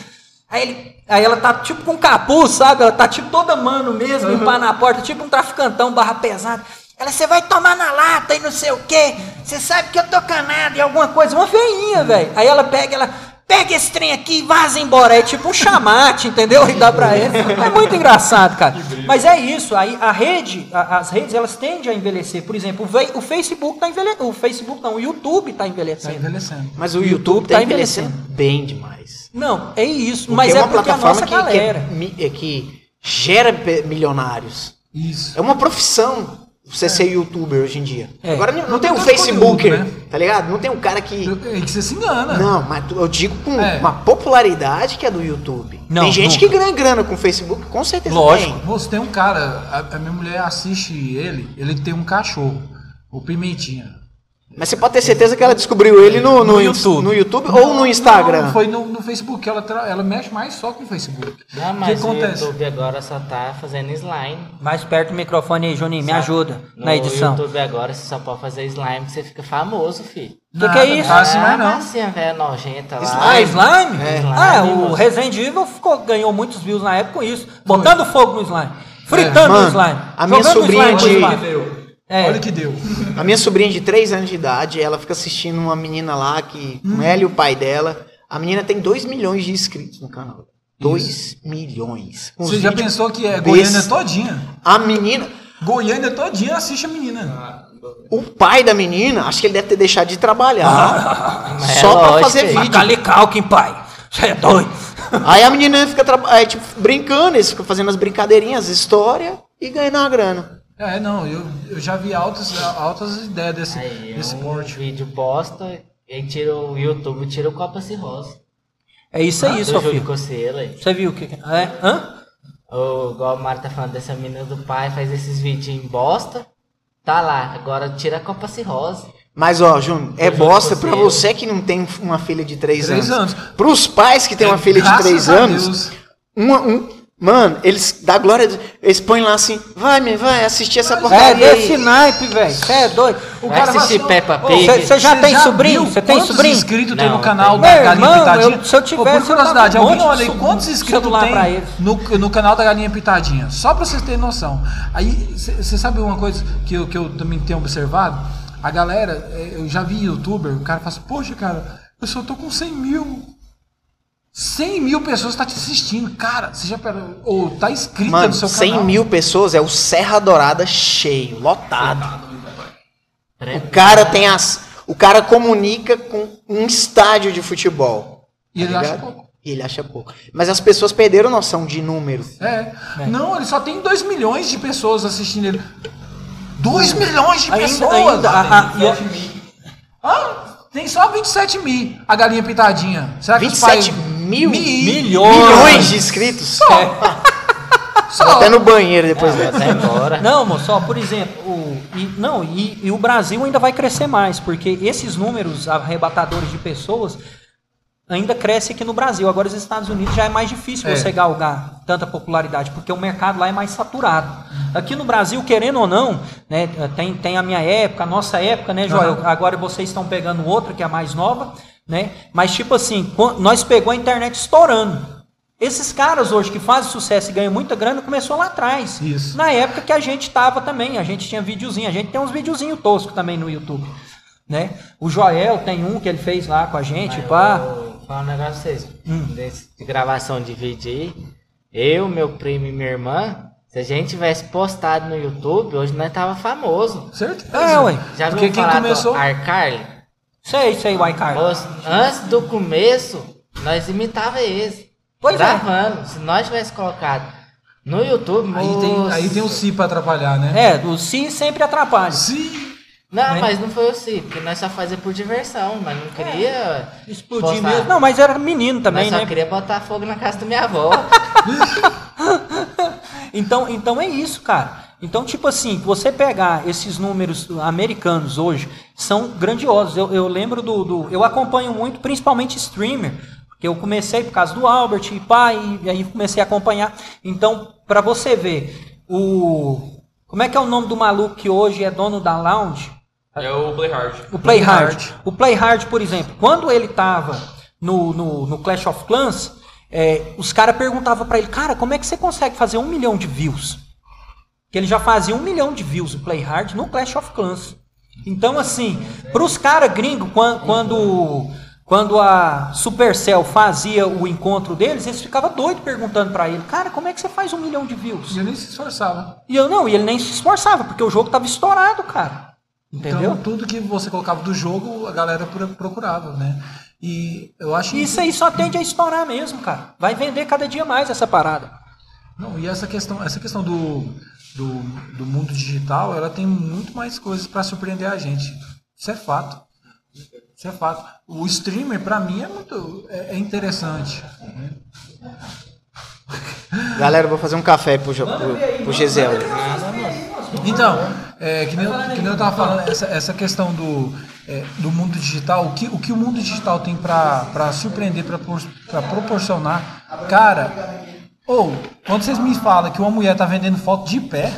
Aí, ele, aí ela tá tipo com capuz, sabe? Ela tá tipo toda mano mesmo, limpar na porta, tipo um traficantão barra pesada. Ela, você vai tomar na lata e não sei o quê. Você sabe que eu tô canado e alguma coisa. Uma feinha, velho. Aí ela pega, ela, pega esse trem aqui e vaza embora. É tipo um chamate, entendeu? E dá pra ele. É muito engraçado, cara. Mas é isso. Aí a rede, a- as redes, elas tendem a envelhecer. Por exemplo, o, Facebook tá envelhecendo. O Facebook não, o YouTube tá Tá envelhecendo. envelhecendo. Mas o YouTube YouTube tá tá envelhecendo envelhecendo. bem demais. Não, é isso. Porque mas é uma porque a plataforma nossa que, que, galera. é mi- é que gera milionários. Isso. É uma profissão você ser youtuber hoje em dia. É. Agora não, não tem tem um Facebooker, conteúdo, né? tá ligado? Não tem um cara que. É que você se engana. Não, mas eu digo com É. uma popularidade que é do YouTube. Não, tem gente nunca. que ganha grana com o Facebook, com certeza Lógico. tem. Moço, tem um cara, a, a minha mulher assiste ele, ele tem um cachorro, o Pimentinha. Mas você pode ter certeza que ela descobriu ele no, no, No YouTube. No YouTube ou no Instagram. Não, foi no, no Facebook, ela, tra- ela mexe mais só com o Facebook. Não, o que mas o acontece? YouTube agora só tá fazendo slime. Mais perto do microfone aí, Juninho. Me ajuda No na edição. YouTube agora você só pode fazer slime que você fica famoso, filho. Que que é isso? Tá assim mais a não. massinha velha nojenta lá. Ah, slime? É. Ah, Slime, o. Resident Evil ficou, ganhou muitos views na época com isso. Botando fogo no slime. Fritando Mano, o slime. a minha jogando sobrinha slime de- É. Olha o que deu. A minha sobrinha de 3 anos de idade, ela fica assistindo uma menina lá que, com ela e o pai dela. A menina tem 2 milhões de inscritos no canal. 2 milhões. Com Você já pensou que é. Goiânia todinha? A menina, Goiânia todinha assiste a menina. o pai da menina, acho que ele deve ter deixado de trabalhar. É só pra lógico, fazer vídeo. Macaulay Culkin, pai. Você é doido. Aí a menina fica é, tipo, brincando, eles ficam fazendo as brincadeirinhas, história e ganhando uma grana. É, não, eu, eu já vi altas, altas ideias desse, Aí, desse um porte. vídeo bosta, e aí tira o YouTube, tira o Copa Cirrose. É isso aí, do seu filho. Você viu o que? É? Hã? O, igual o Mário tá falando dessa menina do pai, faz esses vídeos em bosta. Tá lá, agora tira a Copa Cirrose. Mas, ó, Júnior, é bosta pra gostei. você que não tem uma filha de 3 Três anos. anos. Pros pais que têm uma filha de Graças 3 a anos, uma, um, mano, eles dá glória, eles põem lá assim, vai, me vai assistir essa É porcaria desse aí. naipe, velho. Você é doido. O Vai cara assistir vai- Peppa Pig. Você já Você tem sobrinho? viu Você tem quantos sobrinho? inscritos tem Não, no canal da Meu Galinha irmão, Pitadinha? eu- se eu tivesse, por eu curiosidade, um alguém olha aí quantos inscritos tem no, no canal da Galinha Pitadinha? Só pra vocês terem noção. Aí, você sabe uma coisa que eu, que eu também tenho observado? A galera, é, eu já vi youtuber, o cara fala assim, poxa, cara, eu só tô com 100 mil. 100 mil pessoas tá te assistindo. Cara, você já pera, ou tá inscrita Mano, no seu 100 canal. mil pessoas é o Serra Dourada cheio, lotado. O cara tem as. O cara comunica com um estádio de futebol. E ele tá acha ligado? pouco. E ele acha pouco. Mas as pessoas perderam noção de número. É. Não, ele só tem 2 milhões de pessoas assistindo ele. 2 milhões de Ainda, pessoas! ainda. a- a- tem só 27 mil a galinha pitadinha. Será que os 27 pais- mil? Milhões. Milhões de inscritos? Só. Até no banheiro depois Vai dessa. até embora. Não, moço, ó, por exemplo, o, e, não, e, e o Brasil ainda vai crescer mais, porque esses números arrebatadores de pessoas ainda crescem aqui no Brasil. Agora, os Estados Unidos já é mais difícil É. você galgar tanta popularidade, porque o mercado lá é mais saturado. Aqui no Brasil, querendo ou não, né, tem, tem a minha época, a nossa época, né, Joel? Aham. Agora vocês estão pegando outra, que é a mais nova, né? Mas, tipo assim, nós pegou a internet estourando. Esses caras hoje que fazem sucesso e ganham muita grana, começou lá atrás. Isso. Na época que a gente tava também, a gente tinha videozinho, a gente tem uns videozinhos toscos também no YouTube, né? O Joel tem um que ele fez lá com a gente, Mas pá. eu Vou falar um negócio pra vocês. Hum. Desse- de gravação de vídeo aí. Eu, meu primo e minha irmã, se a gente tivesse postado no YouTube, hoje nós tava famoso. Certeza. É, ué. Já Porque viu quem falar começou- do Arcarly? Sei, sei, o iCarly. Moço, Antes do começo, nós imitava eles. Pois é. gravando. Se nós tivesse colocado no YouTube, Aí tem, moço. aí tem o Si pra atrapalhar, né? É, o si sempre atrapalha. Si. Não, né? mas não foi assim, porque nós só fazia por diversão, mas não queria. Explodir postar. mesmo. Não, mas era menino Nós também, só né? queria botar fogo na casa da minha avó. [laughs] [laughs] Então, então é isso, cara. Então, tipo assim, você pegar esses números americanos hoje, são grandiosos. Eu, eu lembro do, do- Eu acompanho muito, principalmente streamer, porque eu comecei por causa do Albert e pá, e, aí comecei a acompanhar. Então, pra você ver, o. Como é que é o nome do maluco que hoje é dono da Lounge? É o Play Hard. O Play Hard. Hard. O Play Hard, por exemplo, quando ele tava no, no, no Clash of Clans, é, os caras perguntavam pra ele, cara, como é que você consegue fazer um milhão de views? Que ele já fazia um milhão de views o Play Hard no Clash of Clans. Então, assim, pros caras gringos, quan- quando, quando a Supercell fazia o encontro deles, eles ficavam doidos perguntando pra ele, cara, como é que você faz um milhão de views? E eu nem se esforçava. E eu não, e ele nem se esforçava, porque o jogo tava estourado, cara. Entendeu? Então, tudo que você colocava do jogo, a galera pro- procurava, né? E eu acho Isso aí só tende a estourar mesmo, cara. Vai vender cada dia mais essa parada. Não, e essa questão, essa questão do, do, do mundo digital, ela tem muito mais coisas para surpreender a gente. Isso é fato. Isso é fato. O streamer, para mim, é muito é, é interessante. Galera, vou fazer um café pro, Jo- pro, pro Gisele. Então, é, que, nem, eu- que nem eu tava falando, essa, essa questão do, é, do mundo digital, o que, o que o mundo digital tem para surpreender, para proporcionar. Cara, ou, quando vocês me falam que uma mulher tá vendendo foto de pé,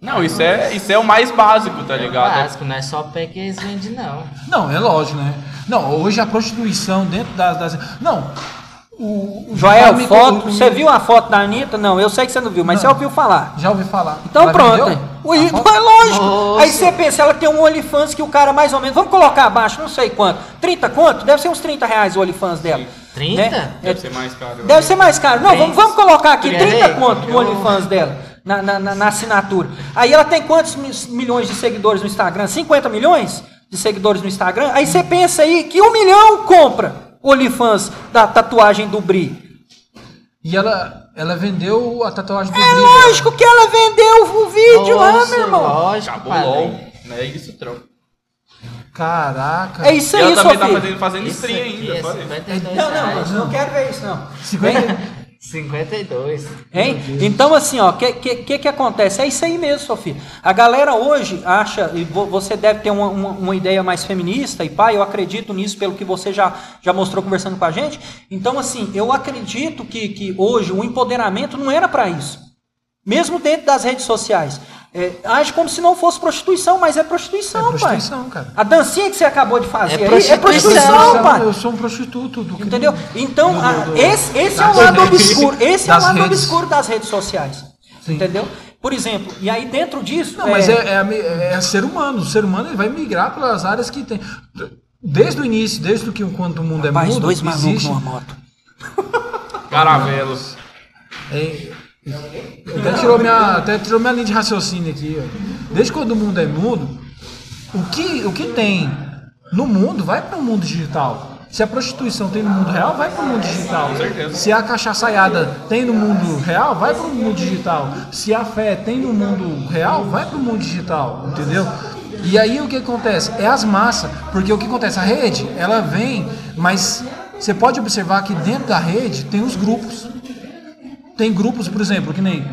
Não, isso é, isso é o mais básico, tá ligado? Básico, não é só pé que eles vendem, não. Não, é lógico, né? Não, hoje a prostituição dentro das. das- não. O, o Joel, me- foto. o- Você viu a foto da Anitta? Não, eu sei que você não viu, mas Não. você ouviu falar. Já ouvi falar. Então Ela pronto. Ui, A foto? é lógico. Nossa. Aí você pensa, ela tem um OnlyFans que o cara mais ou menos. Vamos colocar abaixo, não sei quanto. 30 quanto? Deve ser uns 30 reais o OnlyFans dela. 30? Né? É, Deve ser mais caro. Deve ser mais caro. Não, vamos, vamos colocar aqui Pera 30 aí, conto no eu- OnlyFans dela, na, na, na- na assinatura. Aí ela tem quantos mi- milhões de seguidores no Instagram? 50 milhões de seguidores no Instagram? Aí você pensa aí que um milhão compra o OnlyFans da tatuagem do Bri. E ela, ela vendeu a tatuagem do É Bri lógico que ela vendeu o vídeo lá, meu irmão. Lógico, Acabou padre. LOL. Não é isso, troco. dela. Caraca. É isso E aí, ela também Sofia. tá fazendo, fazendo Isso stream aqui ainda. é fora isso. 52 Não, não, reais. não quero ver isso, não. 50? 52. Hein? Então, assim, ó, o que, que, que acontece? É isso aí mesmo, Sofia. A galera hoje acha, e vo- você deve ter uma, uma, uma ideia mais feminista, e pai, eu acredito nisso pelo que você já, já mostrou conversando com a gente. Então, assim, eu acredito que, que hoje o empoderamento não era para isso. Mesmo dentro das redes sociais. É, age como se não fosse prostituição, mas é prostituição, É prostituição, pai. cara. A dancinha que você acabou de fazer É aí é prostituição, prostituição, pai. Eu sou um prostituto. Do Entendeu? Então, do- a- do- esse, esse é o das lado redes. obscuro. Esse é o lado redes. obscuro das redes sociais. Sim. Entendeu? Por exemplo, e aí dentro disso. Não, mas é, é, mi- é ser humano. O ser humano ele vai migrar pelas áreas que tem. Desde o início, desde que quando o mundo é Rapaz, mundo, dois malucos existe. numa moto. [laughs] Caravelos. É, até tirou minha, até tirou minha linha de raciocínio aqui. ó. Desde quando o mundo é mundo, o que, o que tem no mundo vai para o mundo digital. Se a prostituição tem no mundo real, vai para o mundo digital. Se a cachaçaiada tem no mundo real, vai para o mundo digital. Se a fé tem no mundo real, vai para o mundo digital, entendeu? E aí o que acontece? É as massas, porque o que acontece? A rede, ela vem, mas você pode observar que dentro da rede tem os grupos. Tem grupos, por exemplo, que nem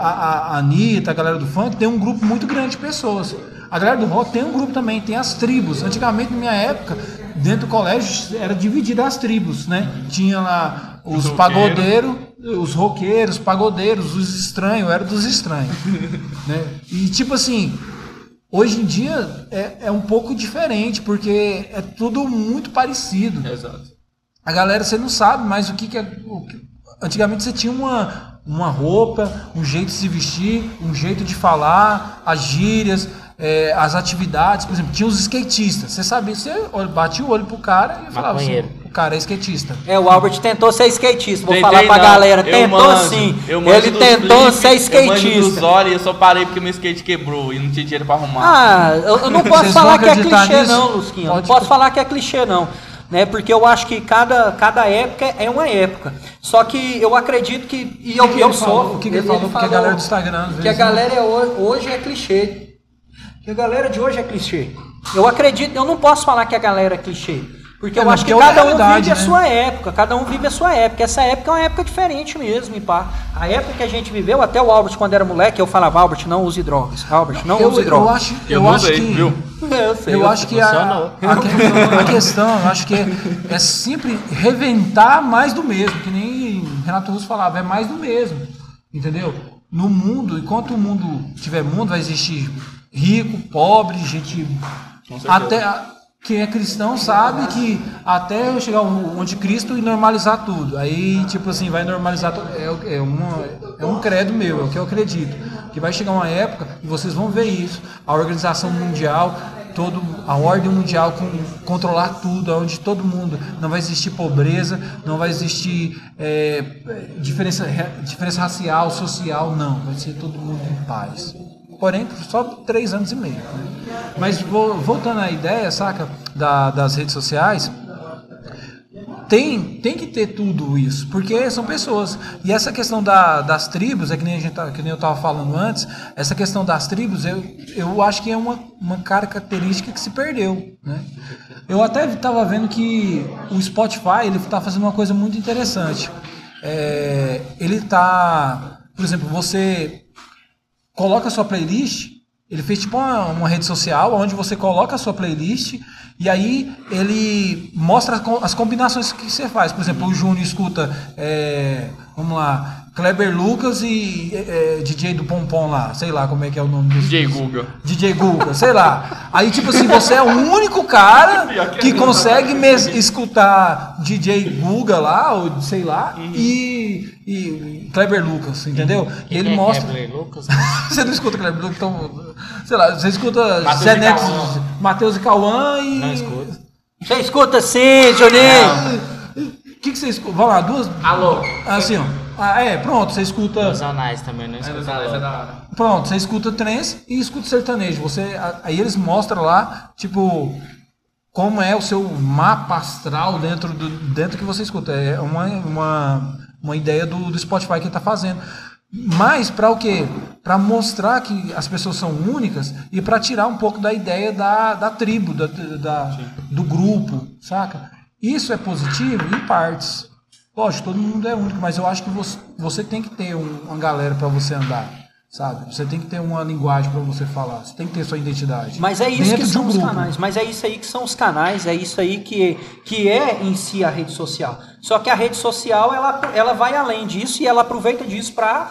a, a, a Anitta, a galera do funk, tem um grupo muito grande de pessoas. A galera do rock tem um grupo também, tem as tribos. Antigamente, na minha época, dentro do colégio, era dividida as tribos, né? Tinha lá os Os pagodeiros, os roqueiros, pagodeiros, os estranhos, era dos estranhos. [laughs] né? E tipo assim, hoje em dia é, é um pouco diferente, porque é tudo muito parecido. Exato. A galera, você não sabe mais o que, que é. o que- Antigamente você tinha uma, uma roupa, um jeito de se vestir, um jeito de falar, as gírias, é, as atividades. Por exemplo, tinha os skatistas. Você sabia, você olha- batia o olho pro cara e falava assim: o cara é skatista. É, o Albert tentou ser skatista. Vou Tentei falar pra não, galera. eu Tentou manjo, sim. eu manjo Ele tentou flip, ser Eu manjo dos skatista. olhos e eu só parei porque meu skate quebrou e não tinha dinheiro pra arrumar. Ah, eu, eu não [laughs] posso falar que é clichê, nisso? não, Lusquinha. Não Pode- posso falar que é clichê, não. Né? Porque eu acho que cada, cada época é uma época. Só que eu acredito que. E eu, que eu ele sou. falou? O que que ele falou? Porque a galera do Instagram, às Que a vezes, galera é ho- hoje é clichê. Que a galera de hoje é clichê. Eu acredito, eu não posso falar que a galera é clichê. Porque É, eu acho que é cada um vive a né? sua época, cada um vive a sua época. Essa época é uma época diferente mesmo, pá. A época que a gente viveu, até o Albert, quando era moleque, eu falava, Albert, não use drogas. Albert, não eu, use eu drogas. acho, Eu eu não acho usei, que. viu? Eu sei, Eu acho que a, a, que- a questão, eu acho que é, é sempre reventar mais do mesmo, que nem Renato Russo falava, é mais do mesmo, entendeu? No mundo, enquanto o mundo tiver mundo, vai existir rico, pobre, gente. Até a- quem é cristão sabe que até eu chegar o anticristo e normalizar tudo. Aí, tipo assim, vai normalizar tudo. É, é, uma, é um credo meu, é o que eu acredito. Que vai chegar uma época e vocês vão ver isso. A organização mundial, todo, a ordem mundial com controlar tudo, onde todo mundo não vai existir pobreza, não vai existir é, diferença, re- diferença racial, social, não. Vai ser todo mundo em paz. Porém, por só três anos e meio. né? Mas vo- voltando à ideia, saca, da- das redes sociais, tem, tem que ter tudo isso, porque são pessoas. E essa questão da- das tribos, é que nem, a gente, tá- que nem eu estava falando antes, essa questão das tribos, eu, eu acho que é uma, uma característica que se perdeu. Né? Eu até estava vendo que o Spotify ele está fazendo uma coisa muito interessante. É, ele está, por exemplo, você coloca a sua playlist. Ele fez tipo uma, uma rede social onde você coloca a sua playlist e aí ele mostra as co- as combinações que você faz. Por exemplo, o Júnior escuta, é, vamos lá, Kleber Lucas e é, é, DJ do Pompom lá, sei lá como é que é o nome desse. DJ Google. DJ Guga, sei lá. Aí, tipo assim, você é o único cara [laughs] que consegue mes- escutar DJ Guga lá, ou sei lá, e, e Kleber Lucas, entendeu? E ele é mostra. Kleber Lucas? [laughs] Você não escuta Kleber Lucas, então. Sei lá, você escuta Zé Neto. Matheus e Cauã e. Não escuto. Você escuta sim, Juninho. O que, que você escuta? Vamos lá, duas. Alô. Assim, ó. Ah, é, pronto, você escuta. Os anais também não. Essa é da hora. Pronto, você escuta trance e escuta sertanejo. Você, a- aí eles mostram lá, tipo, como é o seu mapa astral dentro do dentro que você escuta. É uma, uma, uma ideia do, do Spotify que ele tá fazendo. Mas para o quê? Para mostrar que as pessoas são únicas e para tirar um pouco da ideia da, da tribo, da, da- do grupo, saca? Isso é positivo em partes. Lógico, todo mundo é único, mas eu acho que você, você tem que ter um- uma galera para você andar, sabe? Você tem que ter uma linguagem para você falar, você tem que ter sua identidade. Mas é isso que são um os canais. Mas é isso aí que são os canais, é isso aí que, que é em si a rede social. Só que a rede social ela, ela vai além disso e ela aproveita disso para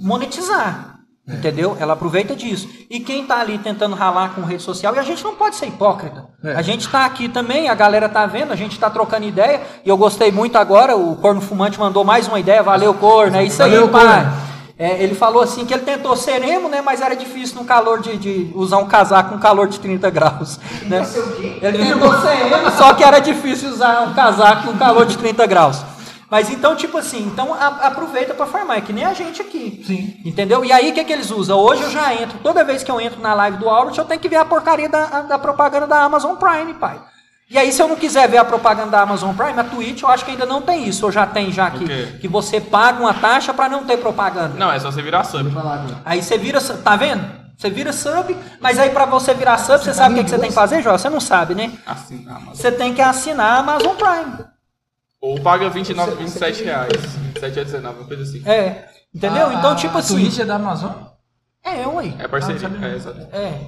monetizar. Entendeu? Ela aproveita disso. E quem tá ali tentando ralar com rede social, e a gente não pode ser hipócrita. É. A gente tá aqui também, a galera tá vendo, a gente tá trocando ideia, e eu gostei muito agora, o Corno Fumante mandou mais uma ideia, valeu Corno, é isso aí, Valeu, pai. Corno. É, ele falou assim que ele tentou ser emo, né? Mas era difícil no calor de, de usar um casaco com calor de 30 graus. Né? Ele tentou ser emo, só que era difícil usar um casaco com calor de 30 graus. Mas então, tipo assim, então a- aproveita para formar, é que nem a gente aqui. Sim. Entendeu? E aí o que, que eles usam? Hoje eu já entro, toda vez que eu entro na live do Albert, eu tenho que ver a porcaria da, da propaganda da Amazon Prime, pai. E aí, se eu não quiser ver a propaganda da Amazon Prime, a Twitch eu acho que ainda não tem isso. Ou já tem, já O que, você paga uma taxa para não ter propaganda. Não, é só você virar sub. Aí você vira, tá vendo? Você vira sub, mas aí pra você virar sub, você sabe o que, que você tem que fazer, João? Você não sabe, né? Ah, mas... Você tem que assinar a Amazon Prime. Ou paga 29, 27 reais. 27 a 19, uma coisa assim. É. Entendeu? A- então, tipo a assim. Twitch é da Amazon? É, ué. É parceria. Ah, é, exato. É.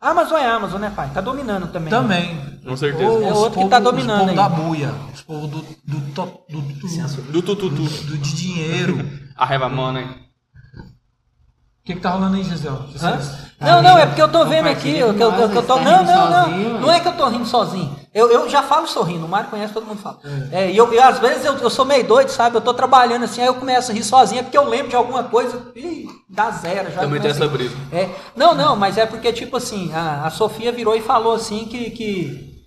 Amazon é Amazon, né, pai? Tá dominando também. Também. Com certeza. Ou É outro que povo- tá dominando Os aí. povo da buia. Os povo do, do, to- do, do, Do tututu. do- de dinheiro. [laughs] A Reva Money. O que, que tá rolando aí, Gisele? Hã? Não, não, é porque eu tô vendo aqui. Eu, que eu, eu, que eu tô, não, não, não. Não é que eu tô rindo sozinho. Eu, eu já falo sorrindo. O Mário conhece, todo mundo fala. É, e eu, e às vezes eu, eu sou meio doido, sabe? Eu tô trabalhando assim, aí eu começo a rir sozinho, é porque eu lembro de alguma coisa. Ih, dá zero. Já Também tem essa brisa. É, não, não, mas é porque, tipo assim, a, a Sofia virou e falou assim que, que,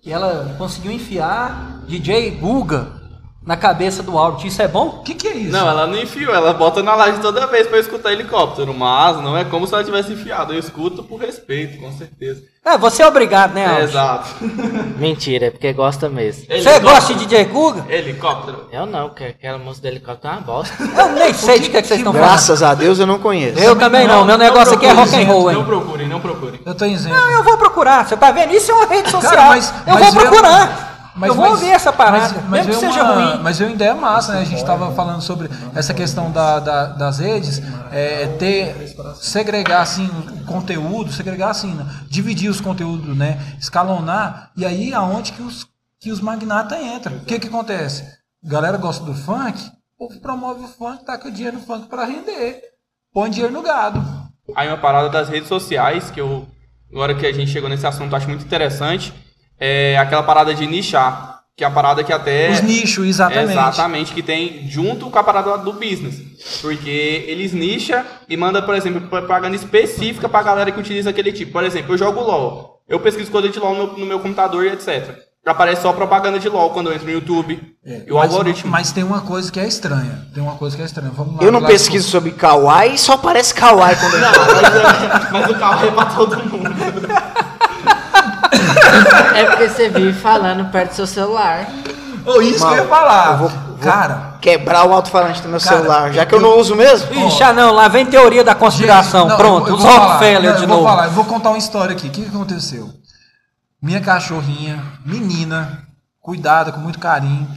que ela conseguiu enfiar DJ Guga na cabeça do Albert. Isso é bom? O que, que é isso? Não, ela não enfiou, ela bota na live toda vez pra eu escutar helicóptero, mas não é como se ela tivesse enfiado. Eu escuto por respeito, com certeza. É, você é obrigado, né, É, Albert? exato. [laughs] Mentira, é porque gosta mesmo. Você gosta de DJ Guga? Helicóptero. Eu não, porque aquela música do helicóptero é uma bosta. [laughs] Eu nem sei de que, é que vocês estão falando. Graças a Deus eu não conheço. Eu também não, meu negócio aqui é rock and roll, Não hein? procurem, não procurem. Eu tô isento. Não, eu vou procurar, você tá vendo? Isso é uma rede social. Cara, mas- eu mas vou procurar. Mas- eu vou mas- ouvir essa parada, mas- mas mesmo que seja uma- ruim. Mas veio uma ideia massa, né? A gente estava falando sobre essa questão da, da- das redes, é, ter, segregar assim o conteúdo, segregar assim, né? dividir os conteúdos, né? Escalonar, e aí aonde que os, que os magnatas entram. O que que acontece? A galera gosta do funk, o povo promove o funk, taca o dinheiro no funk para render. Põe dinheiro no gado. Aí uma parada das redes sociais, que eu, agora que a gente chegou nesse assunto, acho muito interessante, é aquela parada de nichar. Que é a parada que até. Os nichos, exatamente. Exatamente, que tem junto com a parada do business. Porque eles nicham e mandam, por exemplo, propaganda específica pra galera que utiliza aquele tipo. Por exemplo, eu jogo LOL. Eu pesquiso coisa de LOL no, no meu computador e etc. Aparece só propaganda de LOL quando eu entro no YouTube. e o É, mas, algoritmo. mas tem uma coisa que é estranha. Tem uma coisa que é estranha. Vamos lá, Eu não lá- pesquiso sobre Kawaii, só aparece Kawaii quando eu Não, mas, é- mas o carro é pra todo mundo. É porque você vive falando perto do seu celular. Ô, isso que eu ia falar. eu vou- vou- Cara, quebrar o alto-falante do meu Cara, celular, já que eu eu- não uso mesmo. Ixi, ah, não, lá vem teoria da conspiração. gente, não, Pronto, eu os vou falar, Rockefeller não, de eu novo. Vou falar, eu vou contar uma história aqui. O que, aconteceu? Minha cachorrinha, menina, cuidada, com muito carinho,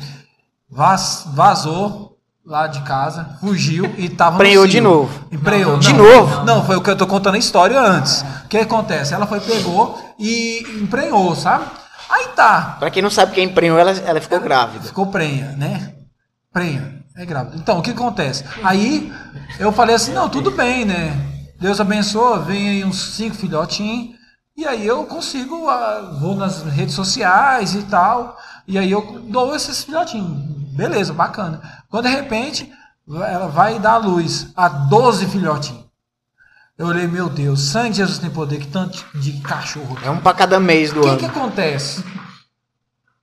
vaz- vazou lá de casa, fugiu e tava cio. de novo. Emprenhou. De Não, novo? Não, foi o que eu tô contando a história antes. O que acontece? Ela foi, pegou e emprenhou, sabe? Aí tá, Pra quem não sabe quem emprenhou, ela, ela ficou grávida. ficou prenha, né? Prenha. É grávida. Então, o que acontece? Aí eu falei assim, não, tudo bem, né? Deus abençoa, vem aí uns cinco filhotinhos. E aí eu consigo, ah, vou nas redes sociais e tal. E aí eu dou esses filhotinhos. Beleza, bacana. Quando de repente ela vai dar à luz a 12 filhotinhos. Eu olhei, meu Deus, sangue de Jesus tem poder, que tanto de cachorro. É um pra cada mês do O que, ano. que acontece?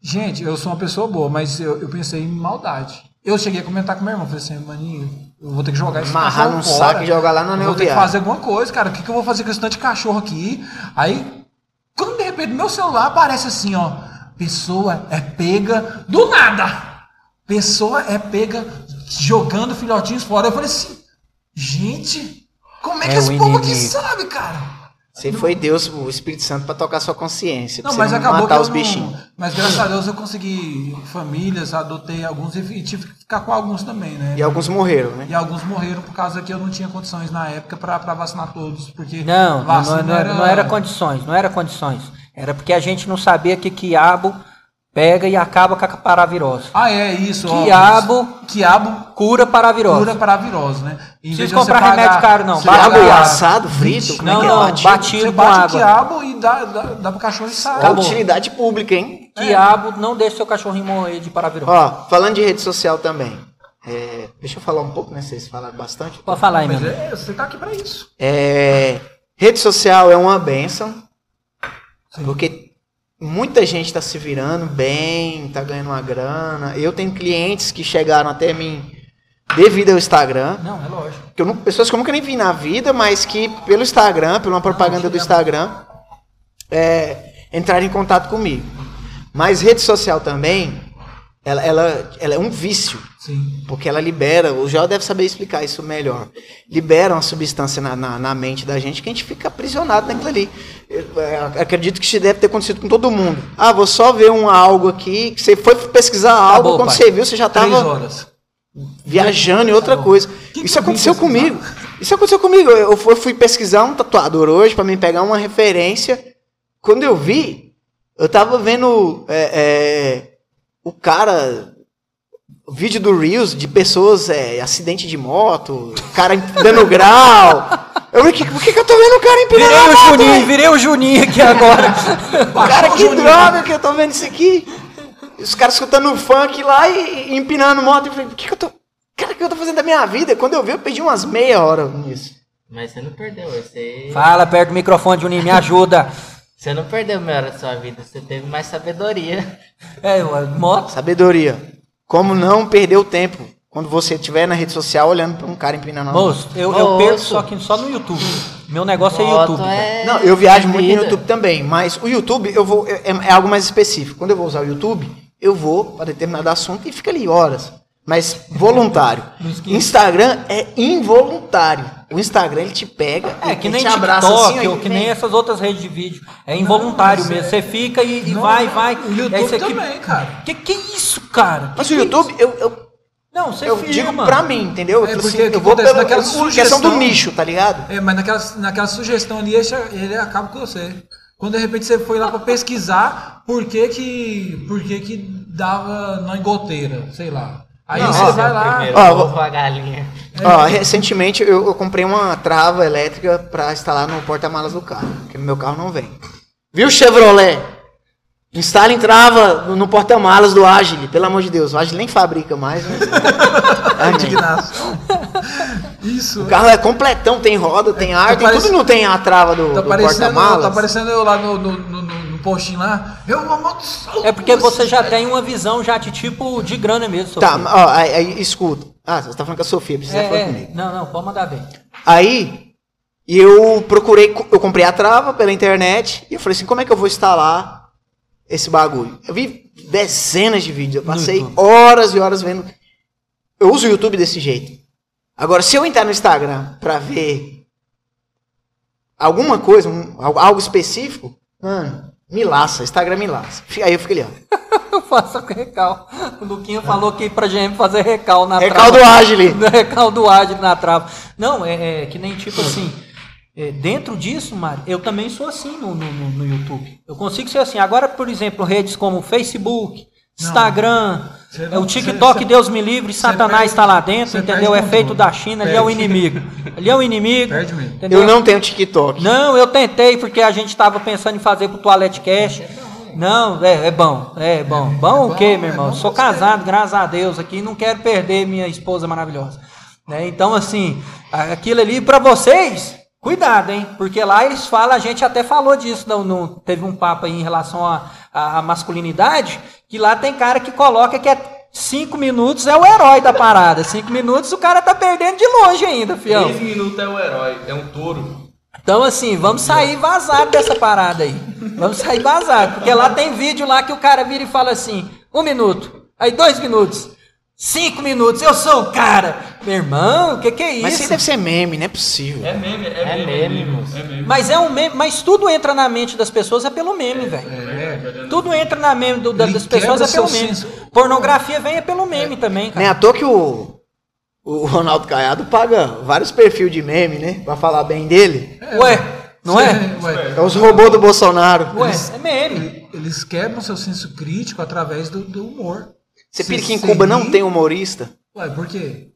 Gente, eu sou uma pessoa boa, mas eu, eu pensei em maldade. Eu cheguei a comentar com meu irmão, falei assim, maninho, eu vou ter que jogar esse cachorro num fora. saco e jogar lá anel vou ter que fazer alguma coisa, cara. O que, que eu vou fazer com esse tanto de cachorro aqui? Aí, quando de repente meu celular aparece assim, ó. Pessoa é pega do nada. Pessoa é pega jogando filhotinhos fora. Eu falei assim, gente, como é que É esse o povo aqui sabe, cara? Você foi Deus, o Espírito Santo, pra tocar sua consciência. Não, mas você acabou matar que os não- bichinhos. Mas graças a Deus eu consegui famílias, adotei alguns e tive que ficar com alguns também, né? E alguns morreram, né? E alguns morreram por causa que eu não tinha condições na época pra pra vacinar todos, porque Não, não, não, era, não era condições, não era condições. Era porque a gente não sabia que quiabo pega e acaba com a paravirose. Ah, é isso. ó. Quiabo. quiabo Cura paravirose. cura para a virose, né? Em Precisa de você comprar remédio caro, não. Quiabo assado, frito? Como é Não, é? não, Batido? batido Você com bate o água. quiabo e dá, dá, dá pro cachorro e sai. É Acabou. utilidade pública, hein? Quiabo não deixa seu cachorrinho morrer de paravirose. Ó, falando de rede social também. é, deixa eu falar um pouco, né? Vocês falaram bastante. Pode falar aí, meu é, você tá aqui pra isso. É, rede social é uma benção, porque muita gente está se virando bem, está ganhando uma grana. Eu tenho clientes que chegaram até mim devido ao Instagram, Não, é lógico. que eu não- pessoas que eu nunca nem vi na vida, mas que pelo Instagram, uma propaganda do Instagram, é, entraram em contato comigo. Mas rede social também, ela, ela, ela é um vício. Sim. Porque ela libera, o Joel deve saber explicar isso melhor. Libera uma substância na, na, na mente da gente que a gente fica aprisionado naquilo ali. Eu, é, acredito que isso deve ter acontecido com todo mundo. Ah, vou só ver um algo aqui. Você foi pesquisar algo, Acabou, quando pai. você viu, você já estava viajando em outra coisa. que Isso que eu aconteceu comigo. Isso aconteceu comigo. Eu fui, fui pesquisar um tatuador hoje para mim pegar uma referência. Quando eu vi, eu tava vendo é, é, o cara. o Vídeo do Reels de pessoas, é, acidente de moto, cara dando [laughs] grau. Eu falei, que- por que, que eu tô vendo o cara empinando Virei a o moto, Juninho, velho? virei o Juninho aqui agora. [laughs] Cara, que droga que eu tô vendo isso aqui. Os caras escutando funk lá e, e empinando moto. Eu falei, o que, que eu tô. Cara, o que eu tô fazendo da minha vida? Quando eu vi, eu perdi umas meia hora nisso. Mas você não perdeu, você. Fala perto do microfone, Juninho, me ajuda. Você não perdeu meia hora da sua vida, você teve mais sabedoria. [laughs] É, moto. Sabedoria. Como não perder o tempo quando você estiver na rede social olhando pra um cara empinando. Moço, eu, eu Moço. perco só, que, só no YouTube. Meu negócio é Moto YouTube. velho. é Não, eu viajo muito no vida. YouTube também, mas o YouTube eu vou é, é algo mais específico. Quando eu vou usar o YouTube, eu vou para determinado assunto e fica ali horas. Mas voluntário. Instagram é involuntário. O Instagram ele te pega, É, que nem te abraça TikTok, assim, ou que vem. nem essas outras redes de vídeo. É involuntário mesmo. Você fica e, e Não, vai, vai. O aí YouTube você também, cara. Que que é isso, cara? Mas Que o que é YouTube, eu, eu, isso? Não, você eu filma. digo pra mim, entendeu? É, Tipo porque assim, o que eu vou pela naquela questão do sugestão- nicho, tá ligado? É, mas naquela, naquela sugestão ali, ele ele acaba com você. Quando de repente você foi lá pra pesquisar por que que, por que, que dava na engoteira, sei lá. Aí Não, você ó, vai lá. Primeiro, Ó, ovo a galinha. Ó, recentemente eu, eu comprei uma trava elétrica pra instalar no porta-malas do carro, porque meu carro não vem. Viu, Chevrolet? Instalem trava no, porta-malas do Agile, pelo amor de Deus. O Agile nem fabrica mais, né? [laughs] Amém. Indignação. Isso. O carro é completão, tem roda, tem ar, tem parece- tudo não tem a trava do, Tá do porta-malas. tá parecendo eu lá no, no- no postinho lá. Eu uma maldição. É porque você já tem uma visão já de tipo de grana mesmo, Tá, Sofia. ó, aí, aí, escuta. Ah, você tá falando com a Sofia, precisa É, falar é. comigo. Não, não, pode mandar ver. Aí eu procurei, eu comprei a trava pela internet e eu falei assim, como é que eu vou instalar esse bagulho? Eu vi dezenas de vídeos, eu passei YouTube. horas e horas vendo. Eu uso o YouTube desse jeito. Agora, se eu entrar no Instagram pra ver alguma coisa, um- algo algo específico, mano, me laça, Instagram me laça. Aí eu fico ali, ó. [laughs] Eu faço com recal. O Luquinha falou que pra GM fazer recal na Recaldo trava. Agile. [laughs] Recal do Agile na trava. Não, é, é que nem tipo assim. é, dentro disso, Mário, eu também sou assim no, no, no- no YouTube. Eu consigo ser assim. Agora, por exemplo, redes como Facebook, Instagram, É não- o TikTok, você- Deus me livre, você Satanás perde- está lá dentro, você entendeu? perde É feito da China, ali é o Perde. inimigo. Ali é o inimigo. Perde? Eu não tenho TikTok. Não, eu tentei porque a gente estava pensando em fazer pro Toalete Cash. Não, é, é bom, é bom. Bom o quê, meu irmão? Eu sou casado, graças a Deus, aqui não quero perder minha esposa maravilhosa. Né? Então, assim, aquilo ali para vocês, cuidado, hein? Porque lá eles falam, a gente até falou disso, não, não- teve um papo aí em relação à masculinidade, que lá tem cara que coloca que é cinco minutos é o herói da parada. Cinco minutos o cara tá perdendo de longe ainda, fião. 15 minutos é o herói, é um touro. Então, assim, vamos sair vazado dessa parada aí. Vamos sair vazado. Porque lá tem vídeo lá que o cara vira e fala assim: um minuto, aí dois minutos, cinco minutos, eu sou o cara. Meu irmão, o que, que é isso? Mas isso deve ser meme, não é possível. É meme, é, É meme, meme, moço. É meme. Mas é um meme, mas tudo entra na mente das pessoas é pelo meme, velho. É. Tudo entra na mente do- da- das pessoas é pelo meme. senso. Pornografia vem é pelo meme também, Nem cara. à toa que o, o Ronaldo Caiado paga vários perfis de meme, né? Pra falar bem dele. Ué, não é? Ué, É os robôs do Bolsonaro. Ué, é meme. Eles quebram seu senso crítico através do, do humor. Você pira que em Cuba não tem humorista? Ué, por quê?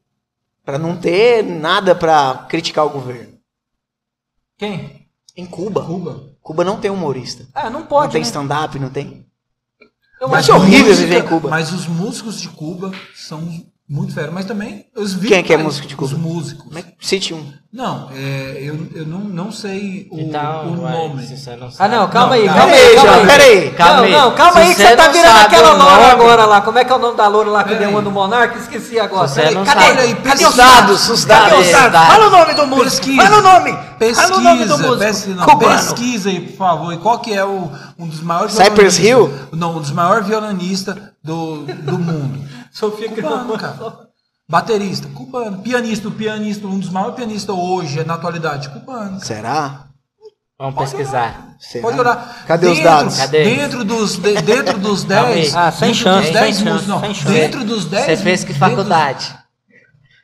Pra não ter nada pra criticar o governo. Quem? Em Cuba. Cuba. Cuba não tem humorista. Ah, não Não pode. tem né? stand-up, não tem. Eu Mas acho- é horrível música- viver em Cuba. Mas os músicos de Cuba são muito férios. Mas também os Quem é que é músico de Cuba? Os músicos. Como é Cite um. Não, é, eu, eu não, não sei o, Então, o nome. se você não Ah, não, calma Não, aí, calma calma aí, calma aí. pera aí, calma não, aí. não, calma aí, que você tá virando aquela loura agora lá. Como é que é o nome da loura lá que deu uma no Monarca? Esqueci agora. Se você Peraí, não cadê? aí, Cadê os dados? Os Cadê dados. os dados? dados. Fala o nome do músico. Pesquisa. Fala o nome. Pesquisa, Fala o nome do músico. pesquisa, pesquisa aí, por favor. E qual que é o, um dos maiores Cypress violonistas- Não, um dos maiores violonistas do, do mundo. Sofia Cubano, cara. Baterista, cubano. Pianista, o pianista, um dos maiores pianistas hoje, na atualidade, cubano. Será? Vamos pesquisar. Será? Pode olhar. Cadê os Dentro- dados? Cadê? Dentro dos, de- dentro dos [laughs] Calma aí. 10. Ah, sem dentro chance, dos sem 10 chance, não. sem chance. Dentro dos 10. Você fez que faculdade?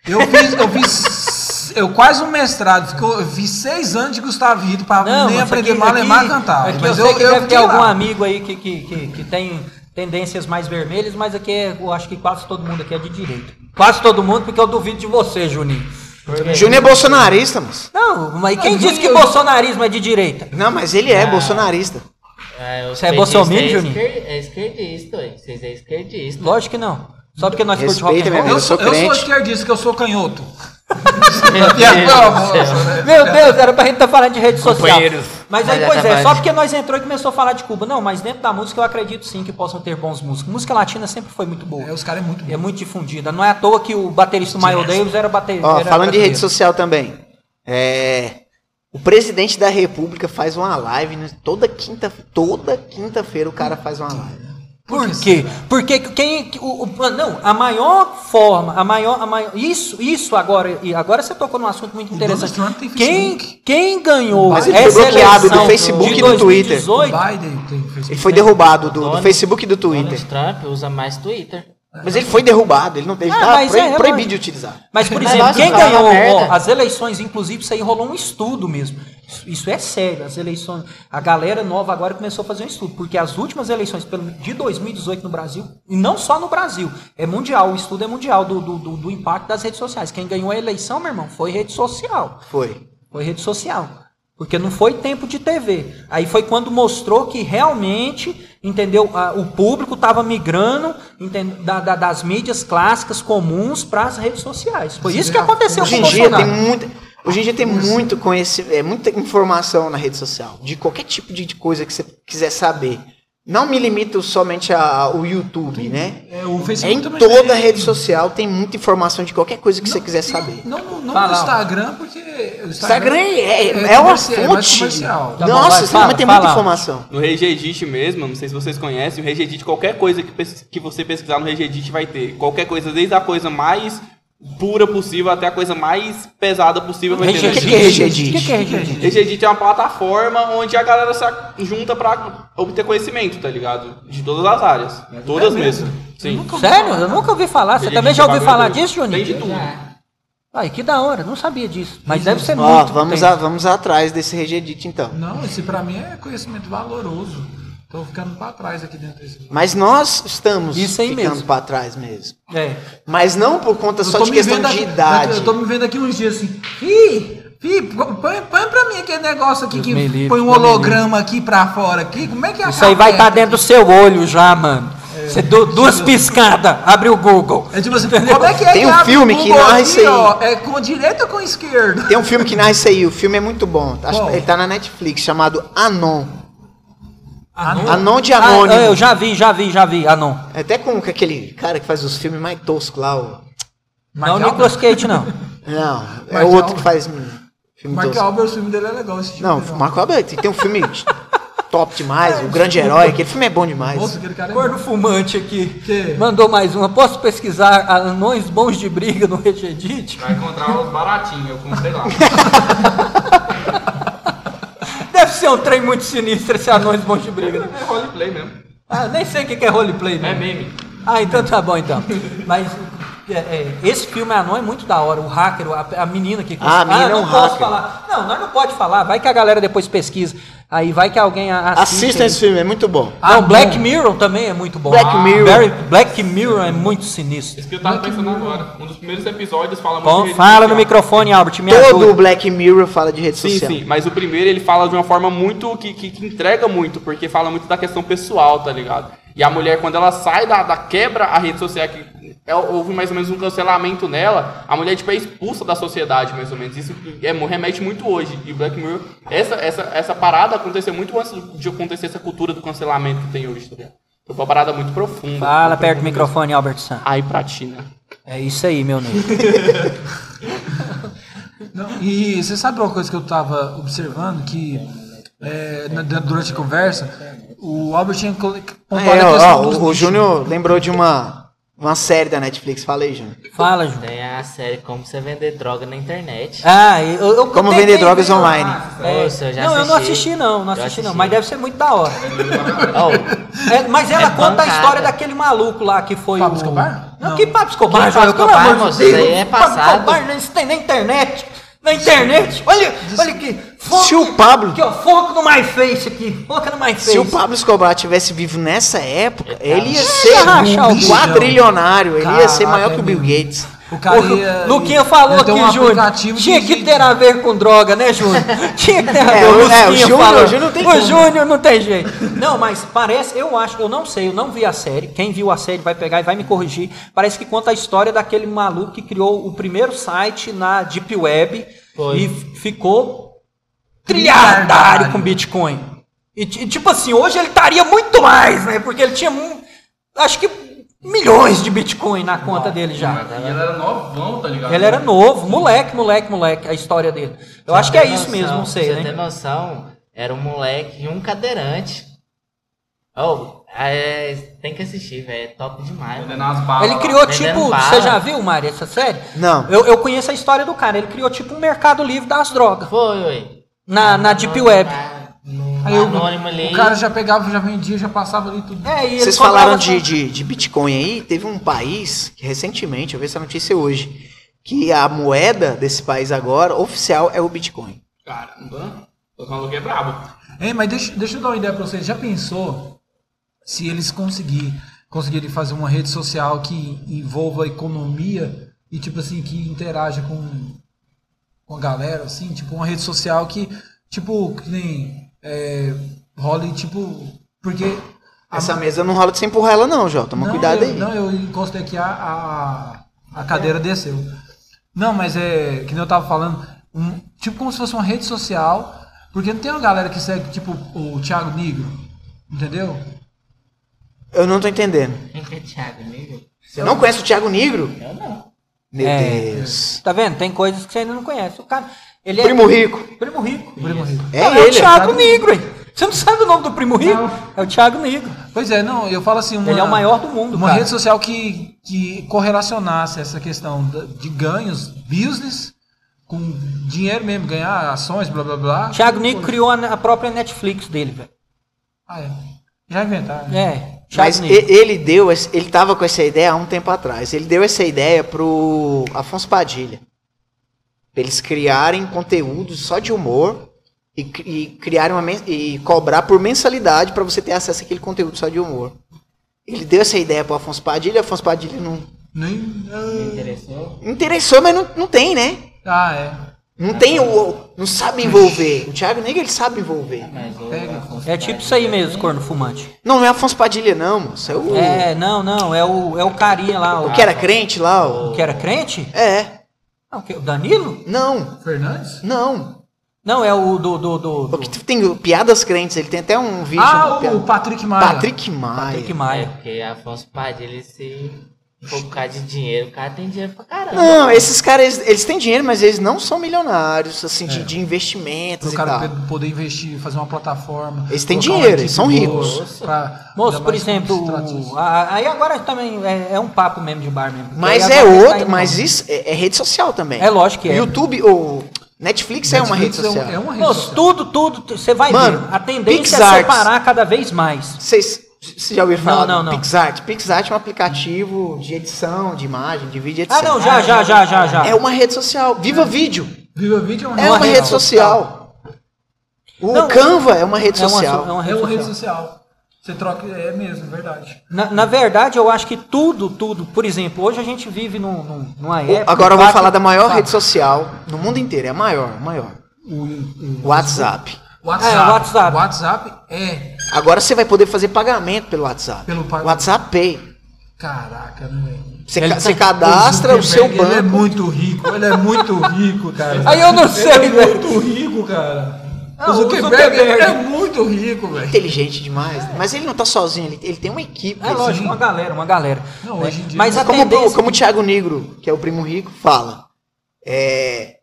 Eu fiz, eu fiz, eu quase um mestrado, eu fiz seis anos de Gustavo Rito para nem aprender aqui- malemar aqui- e cantar. Aqui mas eu sei que deve ter algum lá. amigo aí que, que, que, que tem tendências mais vermelhas, mas aqui é- eu acho que quase todo mundo aqui é de direita. Quase todo mundo, porque eu duvido de você, Juninho. Júnior é bolsonarista, moço. Não, mas quem Não, disse que eu- bolsonarismo é de direita? Não, mas ele é Ah. bolsonarista. É, os Você é bolsominion, é Juninho? É esquerdista, ué. Vocês é esquerdista. Lógico que não. Só porque nós curtimos rock and roll. amigo. Eu sou, sou eu sou crente. esquerdista, que eu sou canhoto. [laughs] Meu Deus. Meu Deus, era pra gente estar falando de rede social. Mas aí, pois é, parte- só porque nós entrou e começou a falar de Cuba. Não, mas dentro da música eu acredito sim que possam ter bons músicos. Música latina sempre foi muito boa. É, os caras é muito É bom. muito difundida. Não é à toa que o baterista Miles Davis era baterista. Falando de rede social também. É, o presidente da república faz uma live né? toda quinta toda quinta-feira o cara faz uma live. Por quê? Porque quem. O, o- não, a maior forma, a maior, a maior. Isso, isso agora. E agora você tocou num assunto muito interessante. Donald Trump tem Quem, quem ganhou Mas ele foi bloqueado do eleição Facebook e do Twitter. 2018, O Biden tem Facebook. Ele foi derrubado do, do Facebook e do Twitter. Donald Trump usa mais Twitter. Mas ele foi derrubado, ele não teve Ah, tá é, é proibido de utilizar. Mas, por Mas exemplo, nossa, quem ganhou ó, as eleições, inclusive, isso aí rolou um estudo mesmo. Isso, é sério, as eleições. A galera nova agora começou a fazer um estudo, porque as últimas eleições de 2018 no Brasil, e não só no Brasil, é mundial, o estudo é mundial do, do, do- do impacto das redes sociais. Quem ganhou a eleição, meu irmão, foi rede social. Foi. Foi rede social. Porque não foi tempo de TV. Aí foi quando mostrou que realmente, entendeu? o público estava migrando entende- da- da- das mídias clássicas comuns para as redes sociais. Foi isso que aconteceu Hoje com em o dia tem Bolsonaro. muita, hoje em dia tem muito conhecimento, é, muita informação na rede social, de qualquer tipo de coisa que você quiser saber. Não me limito somente a- ao YouTube, né? É, o É Facebook em também toda tem. rede social tem muita informação de qualquer coisa que você quiser saber. Não, não, não Fala, no. Instagram, porque o Instagram é, é, é é uma é fonte. comercial. Tá bom, Nossa, vai, Instagram fala, tem fala. muita informação. No Regedit mesmo, não sei se vocês conhecem, o Regedit, qualquer coisa que, que você pesquisar no Regedit vai ter. Qualquer coisa, desde a coisa mais pura possível até a coisa mais pesada possível vai ter. no O que, que é Regedit. O que, é Regedit? Regedit é uma plataforma onde a galera se junta pra obter conhecimento, tá ligado? De todas as áreas. Todas mesmo. Sim. Sério? Eu nunca ouvi falar. Você também já ouviu falar disso, Tem de Juninho? tudo. Ai, que da hora. Não sabia disso. Mas deve ser Ó, muito. vamos, potente. a- vamos atrás desse Regedit então. Não, esse pra mim é conhecimento valoroso. Tô ficando pra trás aqui dentro desse. Mas nós estamos Isso aí ficando mesmo. pra trás mesmo. É. Mas não por conta só de questão vendo de aqui- idade. Eu tô me vendo aqui uns dias assim. Ih, Fih, põe, põe pra mim aquele negócio aqui Deus que livre, põe um holograma aqui pra fora aqui. Como é que é Isso aí vai estar dentro do seu olho já, mano. Você du- duas piscadas, abre o Google. É tipo assim, como é que é Tem que um filme o que narra isso aí. ó? É com direita ou com esquerda? Tem um filme que narra isso aí, o filme é muito bom. Que ele tá na Netflix, chamado Anon. Anon? Anon de Ah, Anônimo. eu já vi, já vi, já vi, Anon. É até com aquele cara que faz os filmes mais toscos lá. O... Não, o Mark Nicolas Cage, não. [laughs] Não, é Mark o outro que faz filme Mark tosco. Albert, o filme dele é legal. Esse tipo Não, de- o Marco Albert tem um filme [laughs] top demais, o grande herói, aquele filme é bom demais. Nossa, aquele cara é Gordo fumante aqui. Que? Mandou mais uma. Posso pesquisar anões bons de briga no Regedit? Vai encontrar os baratinhos, eu comprei lá. [laughs] Deve ser um trem muito sinistro esse anões bons de briga. né? É roleplay mesmo. Ah, nem sei o que é roleplay, É né? meme. Ah, então tá bom então. Mas é, é, esse filme Anon é muito da hora. O hacker, a, a menina que. Ah, a menina é não um posso hacker. falar. Não, nós não pode falar. Vai que a galera depois pesquisa. Aí vai que alguém assiste. Assista esse filme, é muito bom. Não, Ah, Black bom. Mirror também é muito bom. Black Ah, Mirror. Very- Black Mirror é muito sinistro. Isso que eu tava pensando agora. Um dos primeiros episódios fala muito Bom, de rede fala no social. microfone, Albert, me Todo o ajuda. Black Mirror fala de rede Sim, social. sim, mas o primeiro ele fala de uma forma muito que, que, que entrega muito, porque fala muito da questão pessoal, tá ligado? E a mulher, quando ela sai da, da quebra a rede social, que é, houve mais ou menos um cancelamento nela, a mulher tipo, é expulsa da sociedade, mais ou menos. Isso é, remete muito hoje. E Black Mirror, essa, essa, essa parada aconteceu muito antes de acontecer essa cultura do cancelamento que tem hoje, tá ligado? Foi uma parada muito profunda. Fala perto do microfone, Albert San. Aí pra Tina. É isso aí, meu nego. [laughs] Não, e você sabe uma coisa que eu tava observando que é, na- durante a conversa, o Albert tinha pontuado é, a ó, questão ó, dos o, o. Júnior lembrou de uma, uma série da Netflix. Fala aí, Júnior. Fala, Ju. Tem a série Como Você Vender Droga na Internet. Ah, eu, eu Como tentei vender drogas ver, online. É, Nossa, eu já não, eu não assisti. assisti não, não Eu assisti não, assisti. mas deve ser muito da hora. Oh, É, mas ela É conta a pancada. história daquele maluco lá que foi Pablo o... Escobar? Não, Não. que Pablo Escobar, Que Pablo Escobar, moço? Isso aí é Pablo passado. Escobar, isso tem na internet. Na internet. Olha, olha aqui. Foca, Se o Pablo- Aqui, ó, foca no MyFace aqui. Foca no MyFace. Se o Pablo Escobar tivesse vivo nessa época, ele ia ser o um quadrilionário, ele ia ser Caraca, maior que o é Bill. Gates. O cara O ia, Luquinha falou aqui, um Júnior. Tinha que ter a ver com droga, né, Júnior? [laughs] Tinha que ter a ver. É, o- é, o Júnior- falou. o Júnior não tem O como. Júnior não tem jeito. Não, mas parece, eu acho, eu não sei, eu não vi a série. Quem viu a série vai pegar e vai me corrigir. Parece que conta a história daquele maluco que criou o primeiro site na Deep Web Foi. e ficou trilhardário com Bitcoin. E, ti- tipo assim, hoje ele estaria muito mais, né? Porque ele tinha, mu- acho que milhões de Bitcoin na conta dele já. E ele era novão, tá ligado? Ele era novo, moleque, moleque, moleque, a história dele. Eu acho que é isso mesmo, não sei, Pra você né? ter noção, era um moleque e um cadeirante. Oh, é, tem que assistir, velho. É top demais. Balas Ele criou tipo, bala. você já viu, Mari, essa série? Não. Eu, eu conheço a história do cara, ele criou tipo um mercado livre das drogas, Foi, ué. Na, na Deep Web. Aí ali. o cara já pegava, já vendia, já passava ali tudo. É, e Vocês falaram de, de, de Bitcoin aí, teve um país que recentemente, eu vi essa notícia hoje, que a moeda desse país agora, oficial, é o Bitcoin. Caramba. O maluco é brabo. Ei, mas deixa, deixa eu dar uma ideia pra vocês. Já pensou se eles conseguir, conseguirem fazer uma rede social que envolva a economia e tipo assim, que interaja com, com a galera, assim, tipo uma rede social que, tipo, que nem é, role, tipo. Porque. a- Essa mesa não rola de sem empurrar ela não, Jô. Toma não, cuidado eu, aí. Não, eu encostei aqui, a, a, a cadeira desceu. Não, mas é. Que nem eu tava falando. um- tipo como se fosse uma rede social. Porque não tem uma galera que segue, tipo, o Thiago Negro. Entendeu? Eu não tô entendendo. Quem que é Thiago, amigo? Você não conhece o Thiago Negro? Eu não. Meu É. Deus. Tá vendo? Tem coisas que você ainda não conhece. O cara, ele é Primo Rico. Primo Rico. Primo Rico. É Não, ele. o Thiago Negro, hein? Você não sabe o nome do Primo Rico? Não. É o Thiago Negro. Pois é, não, eu falo assim. Uma, Ele é o maior do mundo, Uma cara. rede social que, que correlacionasse essa questão de ganhos, business, com dinheiro mesmo, ganhar ações, blá blá blá. Thiago Negro criou a, a própria Netflix dele, velho. Ah, é. Já inventaram. né? É, Mas ele deu, ele tava com essa ideia há um tempo atrás. Ele deu essa ideia pro Afonso Padilha. Pra eles criarem conteúdos só de humor e, e criar uma e cobrar por mensalidade para você ter acesso àquele conteúdo só de humor. Ele deu essa ideia pro Afonso Padilha, Afonso Padilha não Nem... Me interessou? interessou, mas não, não tem, né? Ah, é. Não tem o. Não sabe envolver. O Thiago Negro ele sabe envolver. É tipo isso aí mesmo, corno fumante. Não, não é Afonso Padilha, não, moço. É o. É, não, não, é o, é o carinha lá, o, O que era crente lá, o. que era crente? É. Não, o que- o Danilo? Não, Fernandes? não. Não, é o do. do, do, O do que tem o piadas crentes, ele tem até um vídeo. Ah, do o, piada- Patrick Maia. Patrick Maia. Patrick É, Maia. porque Afonso Padilha, se por causa de dinheiro, o cara tem dinheiro pra caramba. Não, esses caras, eles, eles têm dinheiro, mas eles não são milionários, assim, de, de investimentos Pro e cara poder investir, fazer uma plataforma. Eles têm uma dinheiro, eles são ricos. pra Moço, por exemplo, o- aí agora também é, é um papo mesmo de bar mesmo. Mas é tá outra, indo- mas isso é, é rede social também. É lógico que é. YouTube ou Netflix, é uma rede Netflix social. É uma rede Moço, social. tudo, tudo, você vai Mano, ver. A tendência é PixArts. separar cada vez mais. Vocês vocês já ouviram falar Não, não, do não. PixArt? PixArt é um aplicativo de edição, de imagem, de vídeo edição. Ah, não, já, já, já, já, já. É uma rede social. Viva Vídeo Viva Vídeo é uma, é uma, rede rede social. O Não, Canva é uma rede É uma, social. é uma É rede uma rede social. Você troca, é mesmo, é verdade. Na, na verdade, eu acho que tudo, tudo. Por exemplo, hoje a gente vive num, num- numa O- época. Agora eu vou falar da maior rede social no mundo inteiro. É a maior, a maior. O, WhatsApp. WhatsApp. É, o WhatsApp. WhatsApp é. Agora você vai poder fazer pagamento pelo WhatsApp. Pelo pa- WhatsApp Pay. Caraca, né, velho? Você, Ele você cadastra o seu Zuckerberg, Ele é banco. muito rico, ele é muito rico, cara. Aí eu não sei, Ele é muito rico, cara. Ah, o Zuckerberg, Zuckerberg. é muito rico, velho. Inteligente demais. Mas ele não tá sozinho, ele, ele tem uma equipe. É lógico, uma galera, uma galera. Não, né? hoje em dia- Mas a Como, como o Thiago Negro, que é o primo rico, fala. É,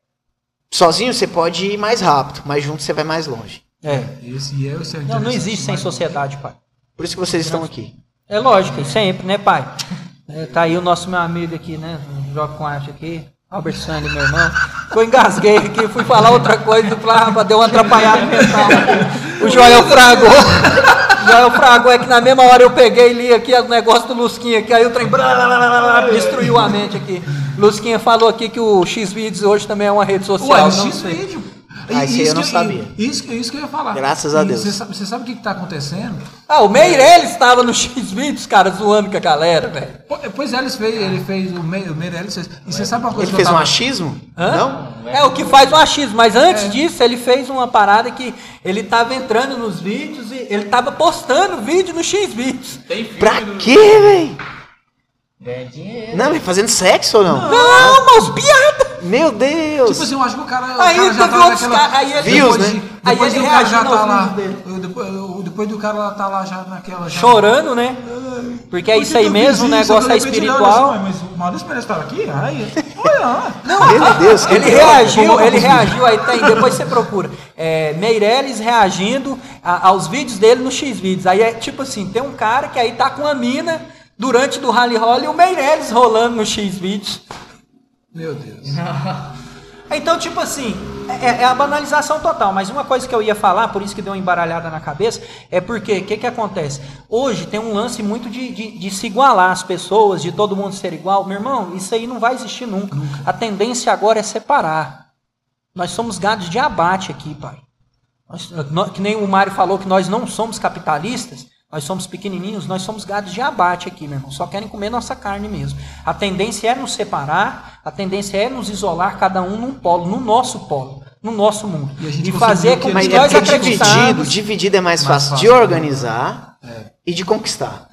sozinho você pode ir mais rápido, mas junto você vai mais longe. É. Esse é o seu Não, não existe sem sociedade, pai. Por isso que vocês estão aqui. É lógico, sempre, né, pai? [laughs] É, tá aí o nosso meu amigo aqui, né? Joga com arte aqui. Albert Sandy, meu irmão. Eu engasguei aqui, fui falar outra coisa, pra, pra deu uma atrapalhada mental aqui. O Joel fragou. [laughs] O Joel fragou, é que na mesma hora eu peguei e li aqui o negócio do Lusquinha aqui, aí o trem blá, blá, blá, blá, blá, destruiu a mente aqui. Lusquinha falou aqui que o Xvideos hoje também é uma rede social. Ué, não X sei. vídeo. Ah, isso aí eu não que- sabia. Isso, isso que eu ia falar. Graças a E Deus. Você sabe, você sabe o que, que tá acontecendo? Ah, o Meirelles estava no [laughs] Xvideos, cara, zoando com a galera, velho. Po- Pois é, ele fez, ele fez o, o Meirelles fez. E você sabe uma coisa Ele que fez eu um tava- achismo? Hã? Não? É o que faz o achismo, mas antes É. disso ele fez uma parada que ele tava entrando nos vídeos e ele tava postando vídeo no X vídeos. Pra quê, velho? Ganha dinheiro. Não, mas fazendo sexo ou não? Não, mas piada! Meu Deus! Tipo assim, eu acho que o cara, o Aí cara já teve tá naquela... caras- aí ele- Views, depois né? de- Aí Depois ele do cara já tá lá. Depois, depois do cara lá tá lá já naquela. Já... Chorando, né? Porque é isso aí mesmo, o negócio é espiritual. assim, Mas o Maurício Pereira estava aqui? Ai, olha lá. [laughs] Meu Deus, que Ele reagiu, ele reagiu, aí tem, depois você procura. É, Meirelles reagindo a- aos vídeos dele no X vídeos. Aí é tipo assim, tem um cara que aí tá com a mina durante do Rally Roll e o Meirelles rolando no X vídeos. Meu Deus. [laughs] Então, tipo assim, é, é a banalização total. Mas uma coisa que eu ia falar, por isso que deu uma embaralhada na cabeça, é porque, o que, que acontece? Hoje tem um lance muito de, de, de se igualar as pessoas, de todo mundo ser igual. Meu irmão, isso aí não vai existir nunca. A tendência agora é separar. Nós somos gados de abate aqui, pai. Nós- nó- que nem o Mário falou que nós não somos capitalistas, nós somos pequenininhos, nós somos gados de abate aqui, meu irmão. Só querem comer nossa carne mesmo. A tendência é nos separar, a tendência é nos isolar, cada um num polo, no nosso polo, no nosso mundo. E a gente E fazer com que é nós porque dividido, acreditamos. dividido é mais, Mais fácil, fácil, de né? organizar e de conquistar.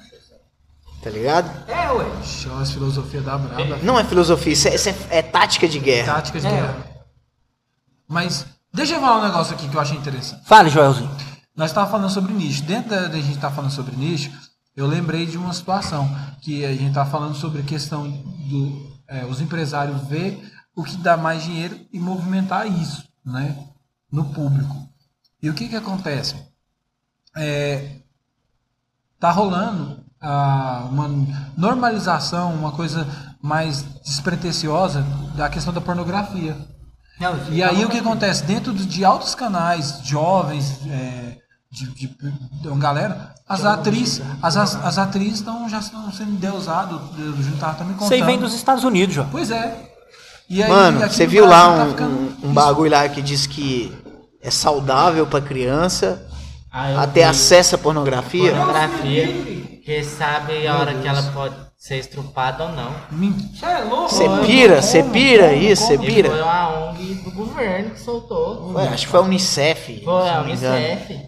Tá ligado? É, ué. Show, as filosofias da braba. Não é filosofia, isso é, isso é- é tática de guerra. Táticas de É. guerra. Mas, deixa eu falar um negócio aqui que eu achei interessante. Fale, Joelzinho. Nós estávamos falando sobre nicho. Dentro da, da gente estar falando sobre nicho, eu lembrei de uma situação que a gente está falando sobre a questão do é, os empresários ver o que dá mais dinheiro e movimentar isso, né, no público. E o que que acontece? É, tá rolando ah, uma normalização, uma coisa mais despretensiosa da questão da pornografia. E aí o que acontece? Dentro de altos canais, jovens, é, de, de, de uma galera, as atrizes, as, as, as atrizes estão, já estão sendo endeusadas, o Júnior tava também contando. Aí vem dos Estados Unidos, João. Pois é. E aí, Mano, você viu lá tá um, ficando um- um bagulho lá que diz que é saudável pra criança, Ah, até vi acesso à pornografia. pornografia, que sabe a hora que ela pode ser estrupada ou não. Você é louco? Você pira, você pira isso, você E foi pira. uma ONG do governo que soltou. Ué, acho que foi a Unicef. Foi a. Unicef.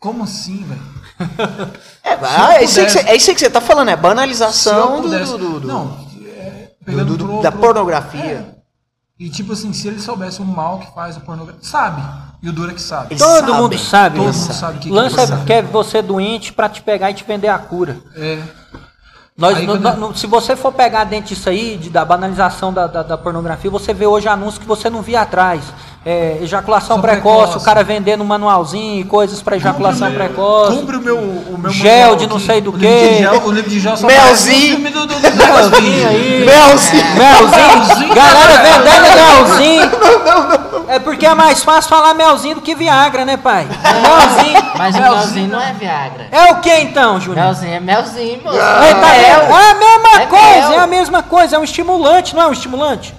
Como assim, velho? [laughs] É, ah, é, isso aí que você, é isso aí que você tá falando, é banalização do, pudesse- do- do- Não, é, do- do- pro- da pro- pornografia. E tipo assim, se ele soubesse o mal que faz a pornografia. Sabe. E o duro é que sabe. Todo sabem, mundo sabe. Todo mundo sabe o que, que Lança sabe. quer você doente pra te pegar e te vender a cura. É. Nós, Aí no- quando- no- se você for pegar dentro disso aí, de- da banalização da, da- da pornografia, você vê hoje anúncios que você não via atrás. É, ejaculação precoce, precoce. o cara vendendo manualzinho e coisas pra ejaculação precoce. Compre o meu, o meu Gel de não aqui. sei do gel- o livro de gel só Melzinho. um Melzinho aí. Melzinho. Melzinho. Galera vendendo melzinho. É porque é mais fácil falar melzinho do que Viagra, né, pai? Melzinho. Mas o Melzinho. melzinho não é Viagra. É o que então, Júnior? Melzinho é melzinho, moço. É, tá É. É a mesma É coisa, mel. é a mesma coisa, é um estimulante, não é um estimulante?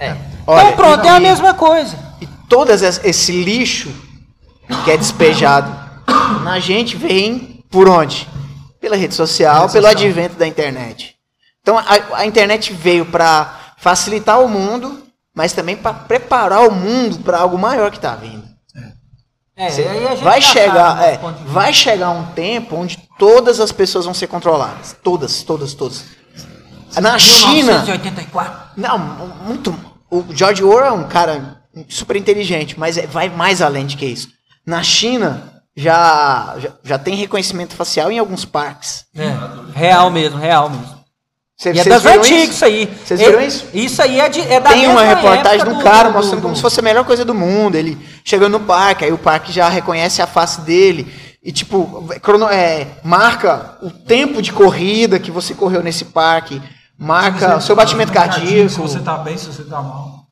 É. Olha, então pronto, é a mesma coisa. E todas es- esse lixo que é despejado [coughs] na gente vem por onde? Pela rede social, Rede pelo social. advento da internet. Então a, a internet veio para facilitar o mundo, mas também para preparar o mundo para algo maior que está vindo. É, vai chegar, é, vai chegar um tempo onde todas as pessoas vão ser controladas, todas, todas, todas. Na China, 1984. não, muito. O George Orwell é um cara super inteligente, mas é- vai mais além de que isso. Na China já, já, já tem reconhecimento facial em alguns parques. É, real mesmo, real mesmo. Cê- E é das antigas isso? isso aí. Vocês viram É- isso? Isso aí é, de, é da Tem uma reportagem época do cara do- mostrando do- como se fosse a melhor coisa do mundo. Ele chegando no parque, aí o parque já reconhece a face dele. E, tipo, crono- é, marca o tempo de corrida que você correu nesse parque. Marca o seu batimento cardíaco. Se você tá bem, se você tá mal.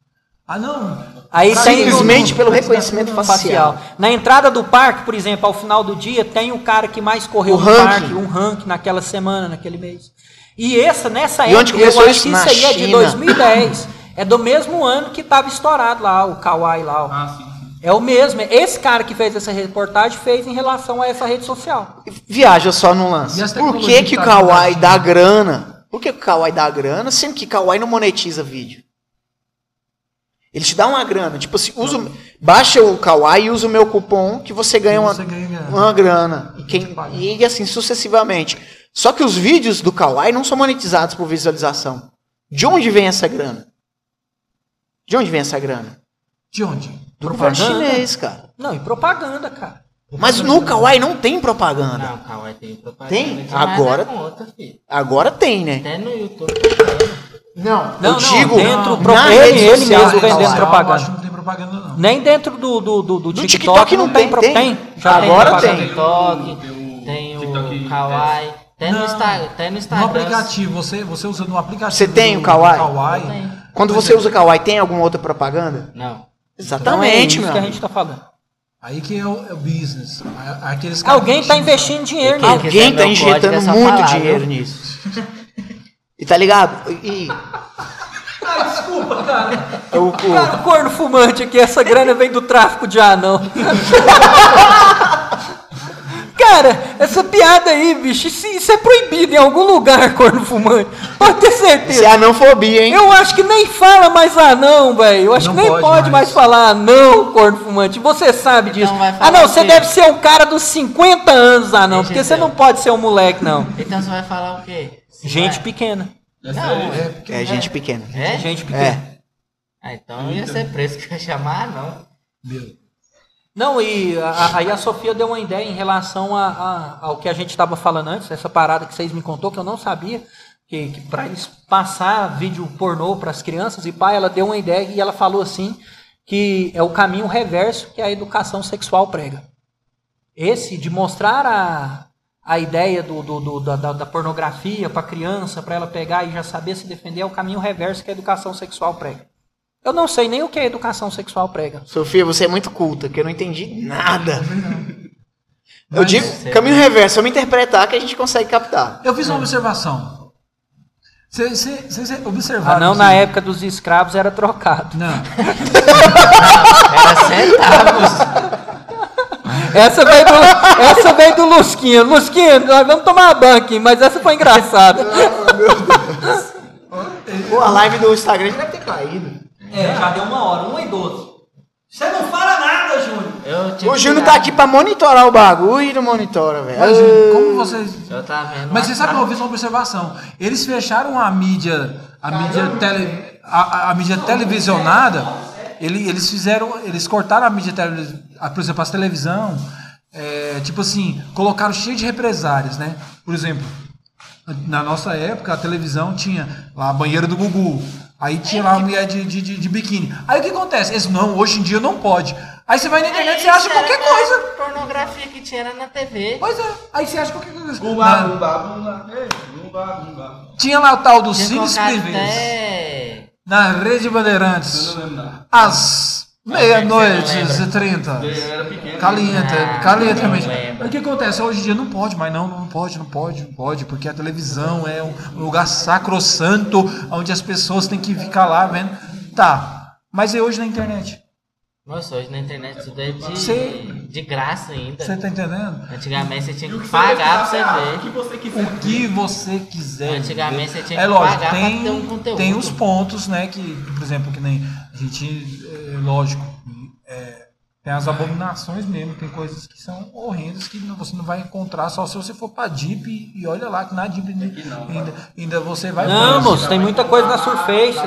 Ah, não. Aí tem Simplesmente pelo reconhecimento facial. Na entrada do parque, por exemplo, ao final do dia, tem o cara que mais correu O no ranking. parque, um ranking naquela semana, naquele mês. E essa, nessa E época, eu acho isso? que isso aí é de China. 2010. É do mesmo ano que estava estourado lá, o Kawaii lá. ó. Ah, sim, sim. É o mesmo. Esse cara que fez essa reportagem fez em relação a essa rede social. Viaja só no lance. Por que, que que o tá Kawaii da dá grana? Por que o Kawaii dá grana, sendo que Kawaii não monetiza vídeo? Ele te dá uma grana. Tipo assim, usa, o- baixa o Kawaii e usa o meu cupom que você ganha uma, Você ganha grana. uma grana. E, quem, e assim sucessivamente. Só que os vídeos do Kawaii não são monetizados por visualização. De onde vem essa grana? De onde vem essa grana? De onde? Do Propaganda. chinês, cara. Não, e propaganda, cara. Mas no Kawaii não tem propaganda. Não, Kawaii tem propaganda. Tem? demais Agora-. Agora tem, né? Até no YouTube tem. Não, Não, eu não, digo dentro, na pro- rede ele, ele social mesmo do vendendo propaganda. Acho que não tem propaganda, não. Nem dentro do, do, do, do No TikTok, TikTok não não tem. tem, tem. Já Agora tem. TikTok, tem o Kawaii, tem no, Não. Insta, tem no No Instagram. aplicativo, você, você usa no aplicativo. Você tem o Kawaii? Kawaii. Eu. Quando Pois você é. usa o Kawaii, tem alguma outra propaganda? Não. Então é Exatamente, isso meu. que a gente tá falando. Aí que é o, é o business. Aqueles Alguém tá não investindo dinheiro nisso. Alguém tá código, injetando é muito falar, dinheiro nisso. E tá ligado? E. Desculpa, cara. O, o- Cara, o corno fumante aqui, essa grana vem do tráfico de anão. [laughs] Cara, essa piada aí, bicho, isso, isso é proibido em algum lugar, [laughs] corno fumante. Pode ter Isso é certeza. anãofobia, hein? Eu acho que nem fala mais anão, velho. Eu acho Não que nem pode pode, mais. mais. falar anão, corno fumante. Você sabe disso. Então vai falar ah, não, você deve ser um cara dos 50 anos, anão, Deixa porque você não pode ser um moleque, não. Então você vai falar o quê? Você Gente vai- pequena. Não, É, porque É gente pequena. é? Gente pequena. É. Ah, então ia ser preso [laughs] que ia chamar, não. Não, e aí a Sofia deu uma ideia em relação a- a- ao que a gente estava falando antes, essa parada que vocês me contou, que eu não sabia, que, que para eles passar vídeo pornô para as crianças, e pai, ela deu uma ideia e ela falou assim, que é o caminho reverso que a educação sexual prega. Esse de mostrar a, a ideia do, do- do- da- da pornografia para a criança, para ela pegar e já saber se defender, é o caminho reverso que a educação sexual prega. Eu não sei nem o que a educação sexual prega. Sofia, você é muito culta, que eu não entendi nada. Eu digo caminho reverso, vamos interpretar que a gente consegue captar. Eu fiz uma observação. Vocês Ah, observaram? não, que- na época dos escravos era trocado. Não. Era centavos. Essa veio do, essa veio do Lusquinha. Lusquinha, nós vamos tomar banho aqui, mas essa foi engraçada. Pô, a live do Instagram já deve ter caído. É, já deu uma hora, 1 e 12. Você não fala nada, Júnior. O que Júnior tá aqui pra monitorar o bagulho e não monitora, velho. Como vocês. Eu tava vendo. Mas você sabe que eu fiz uma observação. Eles fecharam a mídia, a mídia, tele, a, a- mídia televisionada. Ele, eles fizeram, eles cortaram a mídia televis, a- por exemplo, as televisão. é, tipo assim, colocaram cheio de represárias, né? Por exemplo, na nossa época a televisão tinha lá a banheira do Gugu. Aí tinha lá a mulher de, de, de, de biquíni. Aí o que acontece? Eles, não, hoje em dia não pode. Aí você vai na internet e você acha qualquer coisa. Pornografia que tinha era na TV. Pois é, aí você acha qualquer coisa. Bumba, Na- bumba, bumba. Ei, bumba, bumba. Tinha lá o tal do Cines até... Na Rede Bandeirantes. Eu meia-noite e trinta. Eu era pequeno. Calienta, Ah, calienta o que acontece? Hoje em dia não pode, mas não, não pode, não pode, não pode, porque a televisão é um lugar sacrossanto onde as pessoas têm que ficar lá vendo. Tá, mas e hoje na internet? Nossa, hoje na internet tudo é de, Você- de graça ainda. Você tá entendendo? Antigamente você tinha que que pagar pra você ver. O que você quiser. O que você quiser. Antigamente você tinha É que lógico, pagar tem, pra ter um conteúdo. tem os pontos, né, que, por exemplo, que nem a gente, é, lógico, é, tem as abominações mesmo, tem coisas que são horrendas que não- você não vai encontrar só se você for pra Deep e, e olha lá que na Deep ainda, ainda você vai Não, moço, tem muita coisa na Surface.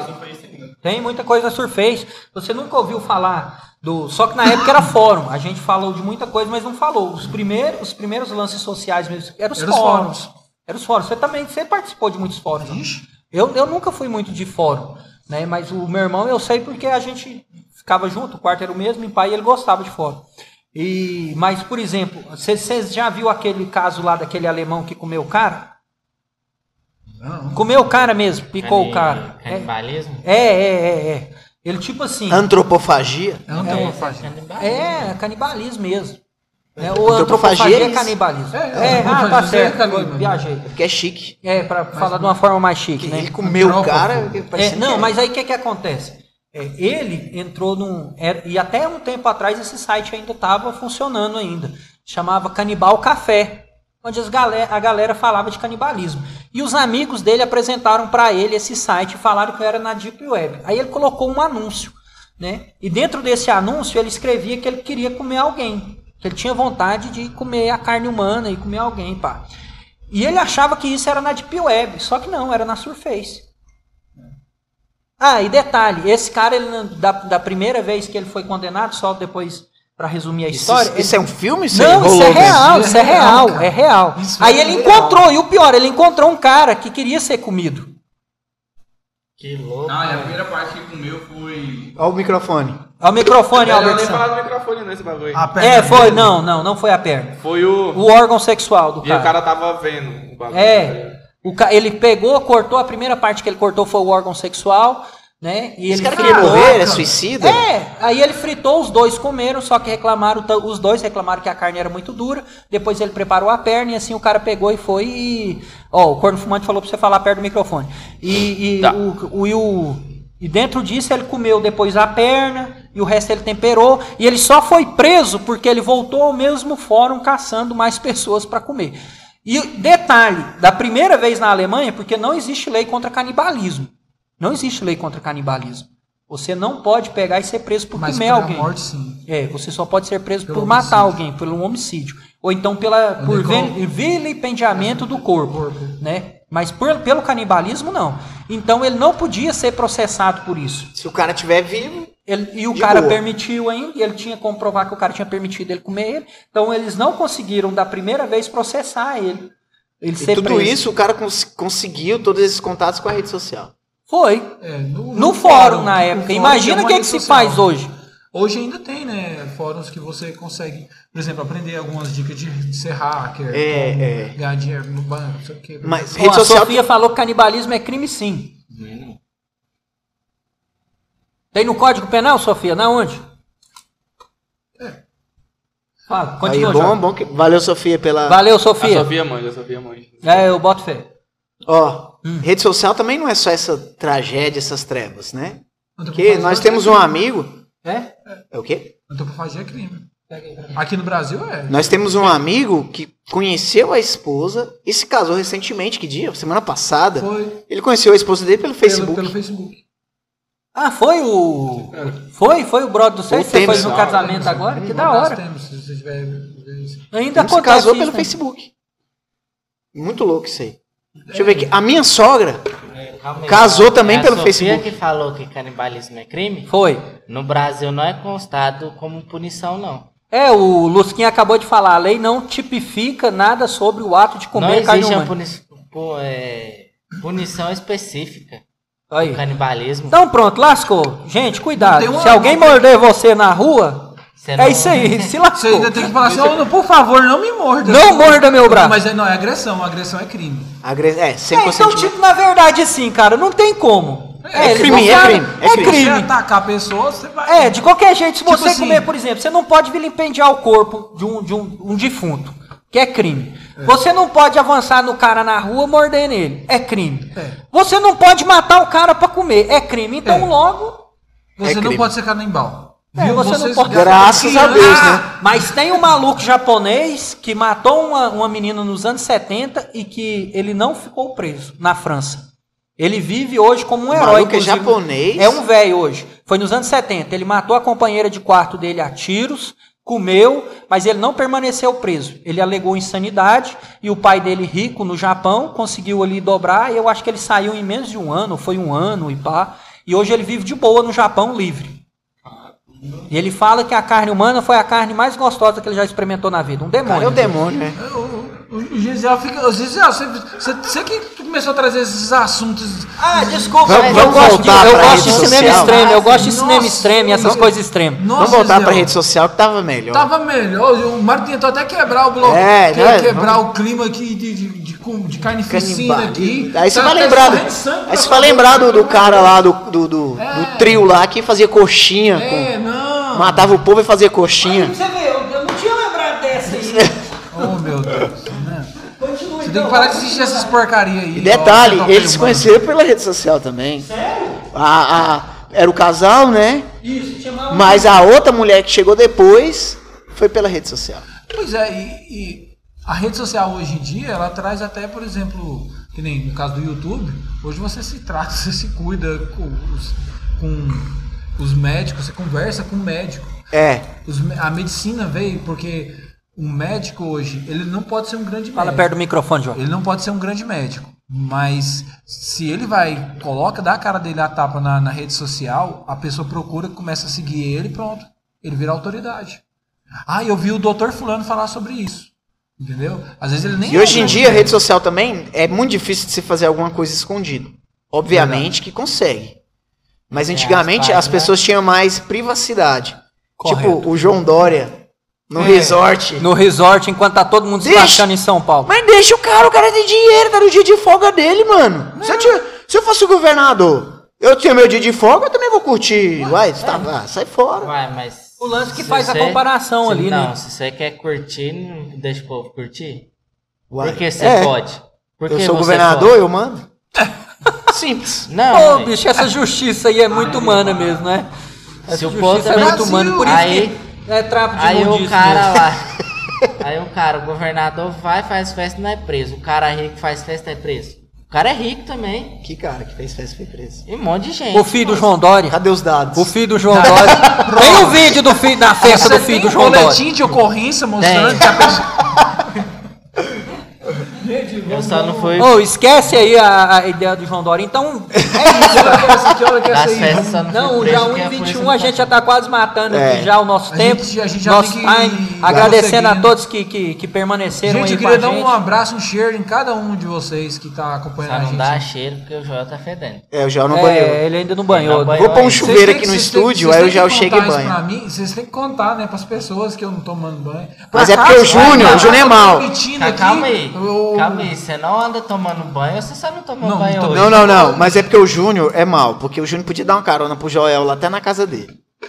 Tem muita coisa na Surface. Você nunca ouviu falar do. Só que na época era fórum. A gente falou de muita coisa, mas não falou. Os primeiros, os primeiros lances sociais mesmo eram os Eram os fóruns. fóruns. Eram os fóruns. Você também você participou de muitos fóruns. né? Eu, eu nunca fui muito de fórum, né? Mas o meu irmão eu sei porque a gente ficava junto, o quarto era o mesmo, e pai ele gostava de fórum. E, mas, por exemplo, você já viu aquele caso lá daquele alemão que comeu o cara? Não. Comeu o cara mesmo, picou Cani- o cara. É, Canibalismo? é, é, é, é. Ele tipo assim. Antropofagia. Não uma faixa. Canibalismo. É, canibalismo mesmo. É, o Antropofagia antropofagia é é canibalismo. É, É, ah, tá antropofagia é certo. canibalismo. Viajei. Porque é chique. É, pra falar de uma forma mais chique, né? Ele comeu o cara. É, não, que mas aí o que, que acontece? É, ele entrou num. e até um tempo atrás esse site ainda estava funcionando ainda. Chamava Canibal Café. Onde a galera falava de canibalismo. E os amigos dele apresentaram para ele esse site e falaram que era na Deep Web. Aí ele colocou um anúncio. Né? E dentro desse anúncio ele escrevia que ele queria comer alguém. Que ele tinha vontade de comer a carne humana e comer alguém. Pá. E ele achava que isso era na Deep Web. Só que não, era na Surface. Ah, e detalhe, esse cara, ele, não- da, da primeira vez que ele foi condenado, só depois para resumir a Isso, história. isso é um filme? Isso Não, rolou isso é real, Isso isso é é real, é real. Isso Aí é ele real. encontrou, e o pior, ele encontrou um cara que queria ser comido. Que louco. Não, e a primeira parte que comeu foi. Olha o microfone. Olha o microfone, Melhor nem Albert. falar do microfone nesse bagulho. A perna É, foi, não, não, não foi a perna. Foi o. O órgão sexual do E o cara. cara tava vendo o bagulho. É. O ca... Ele pegou, cortou, a primeira parte que ele cortou foi o órgão sexual, né? E Esse ele cara queria fritou- morrer, ele é suicida? É, aí ele fritou, os dois comeram, só que reclamaram, os dois reclamaram que a carne era muito dura. Depois ele preparou a perna e assim o cara pegou e foi e. Ó, o corno fumante falou pra você falar perto do microfone. E, e Tá. o, o, e o- e dentro disso ele comeu depois a perna e o resto ele temperou. E ele só foi preso porque ele voltou ao mesmo fórum caçando mais pessoas para comer. E detalhe, da primeira vez na Alemanha, porque não existe lei contra canibalismo. Não existe lei contra canibalismo. Você não pode pegar e ser preso por Mas comer pela alguém. morte, sim. É, você só pode ser preso Pelo por matar homicídio. alguém, pelo homicídio. Ou então pela, por vi- vilipendiamento do corpo. Corpo. Né? Mas por- pelo canibalismo, não. Então ele não podia ser processado por isso. Se o cara estiver vivo, Ele- e o De cara boa. permitiu ainda, e ele tinha como provar que o cara tinha permitido ele comer ele. Então eles não conseguiram da primeira vez processar ele. Ele e ser tudo preso. isso o cara cons- conseguiu todos esses contatos com a rede social. Foi. É, no, No fórum na no época. fórum Imagina o que, uma que se faz hoje. Hoje ainda tem, né, fóruns que você consegue, por exemplo, aprender algumas dicas de ser hacker, É, é. ganhar dinheiro no banco, não sei o quê. Mas rede a social. Sofia falou que canibalismo é crime sim. Tem no Código Penal, Sofia? Na onde? Fala, Aí, continua, bom, Jorge. bom que... Valeu, Sofia, pela. Valeu, A Sofia. Sofia manja, a Sofia manja. É, eu boto fé. Ó, Rede social também não é só essa tragédia, essas trevas, né? Porque nós é temos um amigo. É? É o quê? Antropofagia é crime. Aqui no Brasil é. Nós temos um amigo que conheceu a esposa e se casou recentemente, que dia? Semana passada. Foi Ele conheceu a esposa dele pelo Facebook. Pelo, pelo Facebook. Ah, foi o. Foi, foi o brother do Sérgio? Você foi no casamento agora? Que da Nós hora. Temos, se tiver. Ainda Ele se acontece casou isso, pelo né? Facebook. Muito louco isso aí. Deixa eu ver aqui. A minha sogra Calma aí. Casou também É a pelo Sofia Facebook. que falou que canibalismo é crime? Foi. No Brasil não é constado como punição, não. É, o Lusquinha acabou de falar, a lei não tipifica nada sobre o ato de não comer carne existe uma humana. puni- pu- é, punição específica Aí. canibalismo. Então pronto, lascou. Gente, cuidado. Tem uma- Se alguém morder você na rua, Você é não- isso aí, se Você lascou. ainda tem que falar assim, "Ô, por favor, não me morda. Não morda meu braço. Mas aí não, é agressão. Agressão é crime. agre... é, sem É, então, tipo, na verdade, sim, cara, não tem como. É eles crime, não é crime, é É crime. Se crime. você atacar a pessoa, você vai. É, de qualquer jeito, se Tipo você assim- comer, por exemplo, você não pode vilipendiar o corpo de um, de um, um defunto, que é crime. Você não pode avançar no cara na rua mordendo ele, é crime. É. Você não pode matar o cara pra comer, é crime. Então, É. logo, Você É não crime. pode ser canibal. É, Viu? você não pode- Graças a Deus, né? Mas tem um maluco japonês que matou uma, uma menina nos anos 70 e que ele não ficou preso na França. Ele vive hoje como um O herói. maluco é japonês? É um velho hoje. Foi nos anos 70. Ele matou a companheira de quarto dele a tiros, comeu, mas ele não permaneceu preso. Ele alegou insanidade e o pai dele, rico no Japão, conseguiu ali dobrar. E eu acho que ele saiu em menos de um ano, foi um ano e pá. E hoje ele vive de boa no Japão, livre. E ele fala que a carne humana foi a carne mais gostosa que ele já experimentou na vida. Um Cara, demônio. é o demônio, né? O, Gisel fica. Gisel, você, você, você que começou a trazer esses assuntos. Ah, desculpa. Vamos- eu vamos gosto de, voltar eu pra gosto de cinema social. extremo. Eu gosto de cinema Nossa, extremo e essas coisas extremas. Nossa, Vamos voltar pra rede social que tava melhor. Tava melhor. O Mário tentou até quebrar o bloco. É, que- né? quebrar o clima aqui de, de, de, de carne ficina aqui. Aí você Tá vai lembrar, do, aí você vai lembrar do, do cara lá do, do, do, É. do trio lá que fazia coxinha, É, com- não. matava o povo e fazia coxinha. Você vê, eu, eu não tinha lembrado dessa aí. Oh, meu Deus. né? Continua Você tem que parar de assistir essas porcarias aí. E detalhe, ó, eles se conheceram pela rede social também. Sério? A, a- era o casal, né? Isso, um- Mas a outra mulher que chegou depois foi pela rede social. Pois é, e, e a rede social hoje em dia, ela traz até, por exemplo, que nem no caso do YouTube, hoje você se trata, [laughs] você se cuida com os, com os médicos, você conversa com o médico. É, Os a medicina veio porque um médico hoje, ele não pode ser um grande Fala médico. perto do microfone, João. Ele não pode ser um grande médico. Mas se ele vai, coloca, dá a cara dele a tapa na, na rede social, a pessoa procura, começa a seguir ele e pronto. Ele vira autoridade. Ah, eu vi o doutor fulano falar sobre isso. Entendeu? Às vezes ele nem E é hoje em grande dia a rede social também é muito difícil de se fazer alguma coisa escondido. Obviamente que consegue. Mas antigamente as as pessoas tinham mais privacidade. Correto. Tipo o João Dória no É. resort. No resort, enquanto tá todo mundo se Deixa. em São Paulo. Mas deixa o cara, o cara tem dinheiro, tá no dia de folga dele, mano. Se eu, tinha- se eu fosse o governador, eu tinha meu dia de folga, eu também vou curtir. Vai, tá, ah, sai fora. Uai, mas. O lance que faz a você- comparação se- ali, não, né? se você quer curtir, não deixa o povo curtir. Uai, Por que você é, pode? Por Eu que sou governador, pode? eu mando. [laughs] Simples. Não, Ô, bicho, essa justiça aí é muito humana mesmo, né? Essa Se o povo justiça é também- muito humana, por isso Aí- que é trapo de Aí o cara mesmo. lá. [laughs] Aí o cara, o governador vai, faz festa e não é preso. O cara rico faz festa é preso. O cara é rico também. Que cara que fez festa foi preso. E um monte de gente. O filho do João Dória. Cadê os dados? O filho do João Dória. [laughs] Tem o vídeo do filho da festa Você do filho tem do João Dória. boletim de ocorrência mostrando Tem. que a pessoa. [laughs] Eu só não fui. Ô, esquece aí a, a ideia do João Dória. Então, é isso. Que essa aí. não Não, já porque a 1 polícia 21 não a gente já tá quase matando É. aqui já o nosso A tempo, gente- a gente já nosso tem que time. ir Agradecendo a todos que, que, que permaneceram Gente, eu aí com a queria dar gente. um abraço, um cheiro em cada um de vocês que tá acompanhando Só a não gente. dá cheiro porque o Joel tá fedendo. É, o Joel não É, banhou. ele ainda não banhou. Não Vou pôr um chuveiro aqui no estúdio, aí eu já que chego e mim, vocês têm que contar, né, pras pessoas que eu não tô tomando banho. Mas é porque o Júnior, vai, o Júnior é eu tô mau. repetindo Tá, calma aí. eu- Calma aí. Você não anda tomando banho ou você só não tomou Não, banho hoje? Não, não, não. Mas é porque o Júnior é mal. Porque o Júnior podia dar uma carona pro Joel lá até na casa dele. O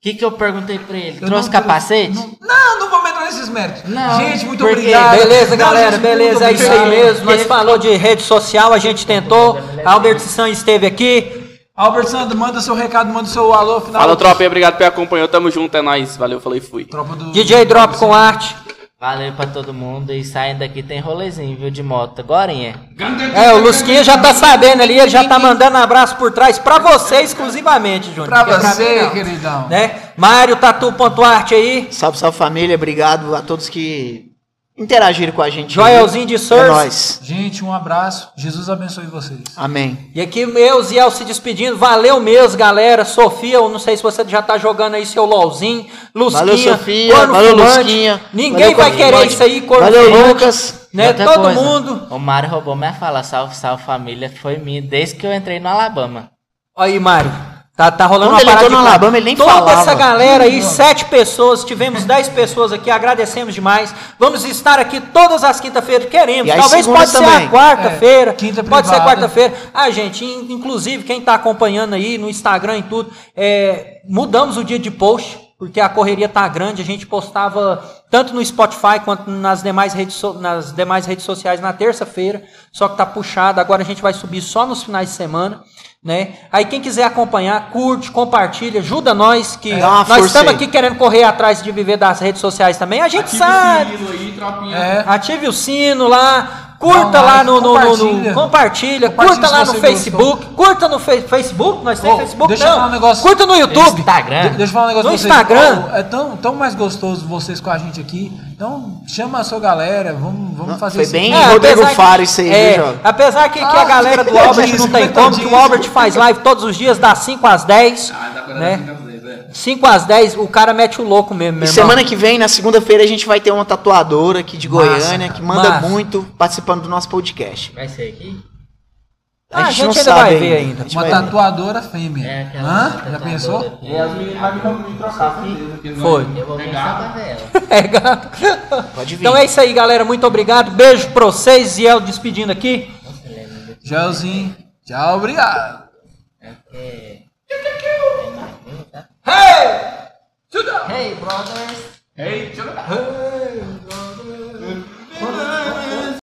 que, que eu perguntei pra ele? eu Trouxe não- capacete? Não, não, não vou entrar ganhou esses méritos. Não, Gente, muito porque- obrigado. Beleza, galera, gente, beleza, é isso aí mesmo. Nós falou de rede social, a gente tentou. Albert San esteve aqui. Albert Sandro, manda seu recado, manda seu alô final. Fala, tropa, obrigado por acompanhar. Tamo junto, é nóis. Valeu, falei, fui. Tropa do... DJ Drop com arte. Valeu pra todo mundo e saindo daqui tem rolezinho, viu, de moto. Agorinha. É, o Lusquinha já tá sabendo ali, ele já tá mandando abraço por trás pra você exclusivamente, Júnior. Pra é você, mim, queridão. Né? Mário Tatu.arte aí. Salve, salve família, obrigado a todos que interagiram com a gente. Joelzinho de É Surf. nóis. Gente, um abraço. Jesus abençoe vocês. Amém. E aqui eu, Ziel, se despedindo. Valeu mesmo, galera. Sofia, eu não sei se você já tá jogando aí seu LOLzinho. Lusquinha. Valeu, Sofia. Corno Valeu, Fumante. Lusquinha. Ninguém Valeu, vai querer Fumante. isso aí, Corno Valeu, Fumante. Lucas. Né? Todo coisa, mundo. O Mário roubou minha fala. Salve, salve família. Foi minha desde que eu entrei no Alabama. Aí, Mário. Tá, tá rolando Quando uma ele parada de no Alabama, ele nem Toda falava. essa galera aí, sete pessoas, tivemos dez pessoas aqui, agradecemos demais. Vamos estar aqui todas as quinta-feiras, queremos. E Talvez pode ser também. a quarta-feira, É, quinta pode ser quarta-feira. Ah, gente, in- inclusive, quem tá acompanhando aí no Instagram e tudo, é, mudamos o dia de post, porque a correria tá grande, a gente postava tanto no Spotify quanto nas demais redes, so- nas demais redes sociais na terça-feira, só que tá puxado, agora a gente vai subir só nos finais de semana. Né? Aí quem quiser acompanhar, curte, compartilha, ajuda nós que uma nós estamos aí. aqui querendo correr atrás de viver das redes sociais também. A gente sabe. aí, tropinha. É. Ative o sino lá, curta um lá like, no, no, no- no- compartilha. compartilha, Compartilha curta lá no Facebook, curta no fe- Facebook, nós temos Ô, Facebook deixa eu não. falar um negócio. Curta no YouTube. Instagram. De- Deixa eu falar um negócio No vocês. Instagram. Ó, é tão, tão mais gostoso vocês com a gente aqui. Então, chama a sua galera. Vamos, vamos Não, fazer foi esse- bem- É, Rodrigo Faro isso aí, é, viu? Apesar que, que a Ah, galera do Albert não tem como, que o. Albert faz live todos os dias, das 5 às 10. né? 5 às 10, o cara mete o louco mesmo, meu E semana que vem, na segunda-feira, a gente vai ter uma tatuadora aqui de Massa, Goiânia que manda Massa. muito participando do nosso podcast. Vai ser aqui? Ah, a gente não ainda sabe vai ver ainda. A gente Uma vai ver. tatuadora fêmea. É aquela. Hã? Já tatuadora pensou? aqui. E as meninas vão me trocar, certeza. Foi. Eu vou vir só pra ver ela. É, gato. Pode vir. Então é isso aí, galera. Muito obrigado. Beijo pra vocês. E eu despedindo aqui. Tchauzinho. Tchau, obrigado. é porque Hey! Hey brothers! Hey Hey brothers!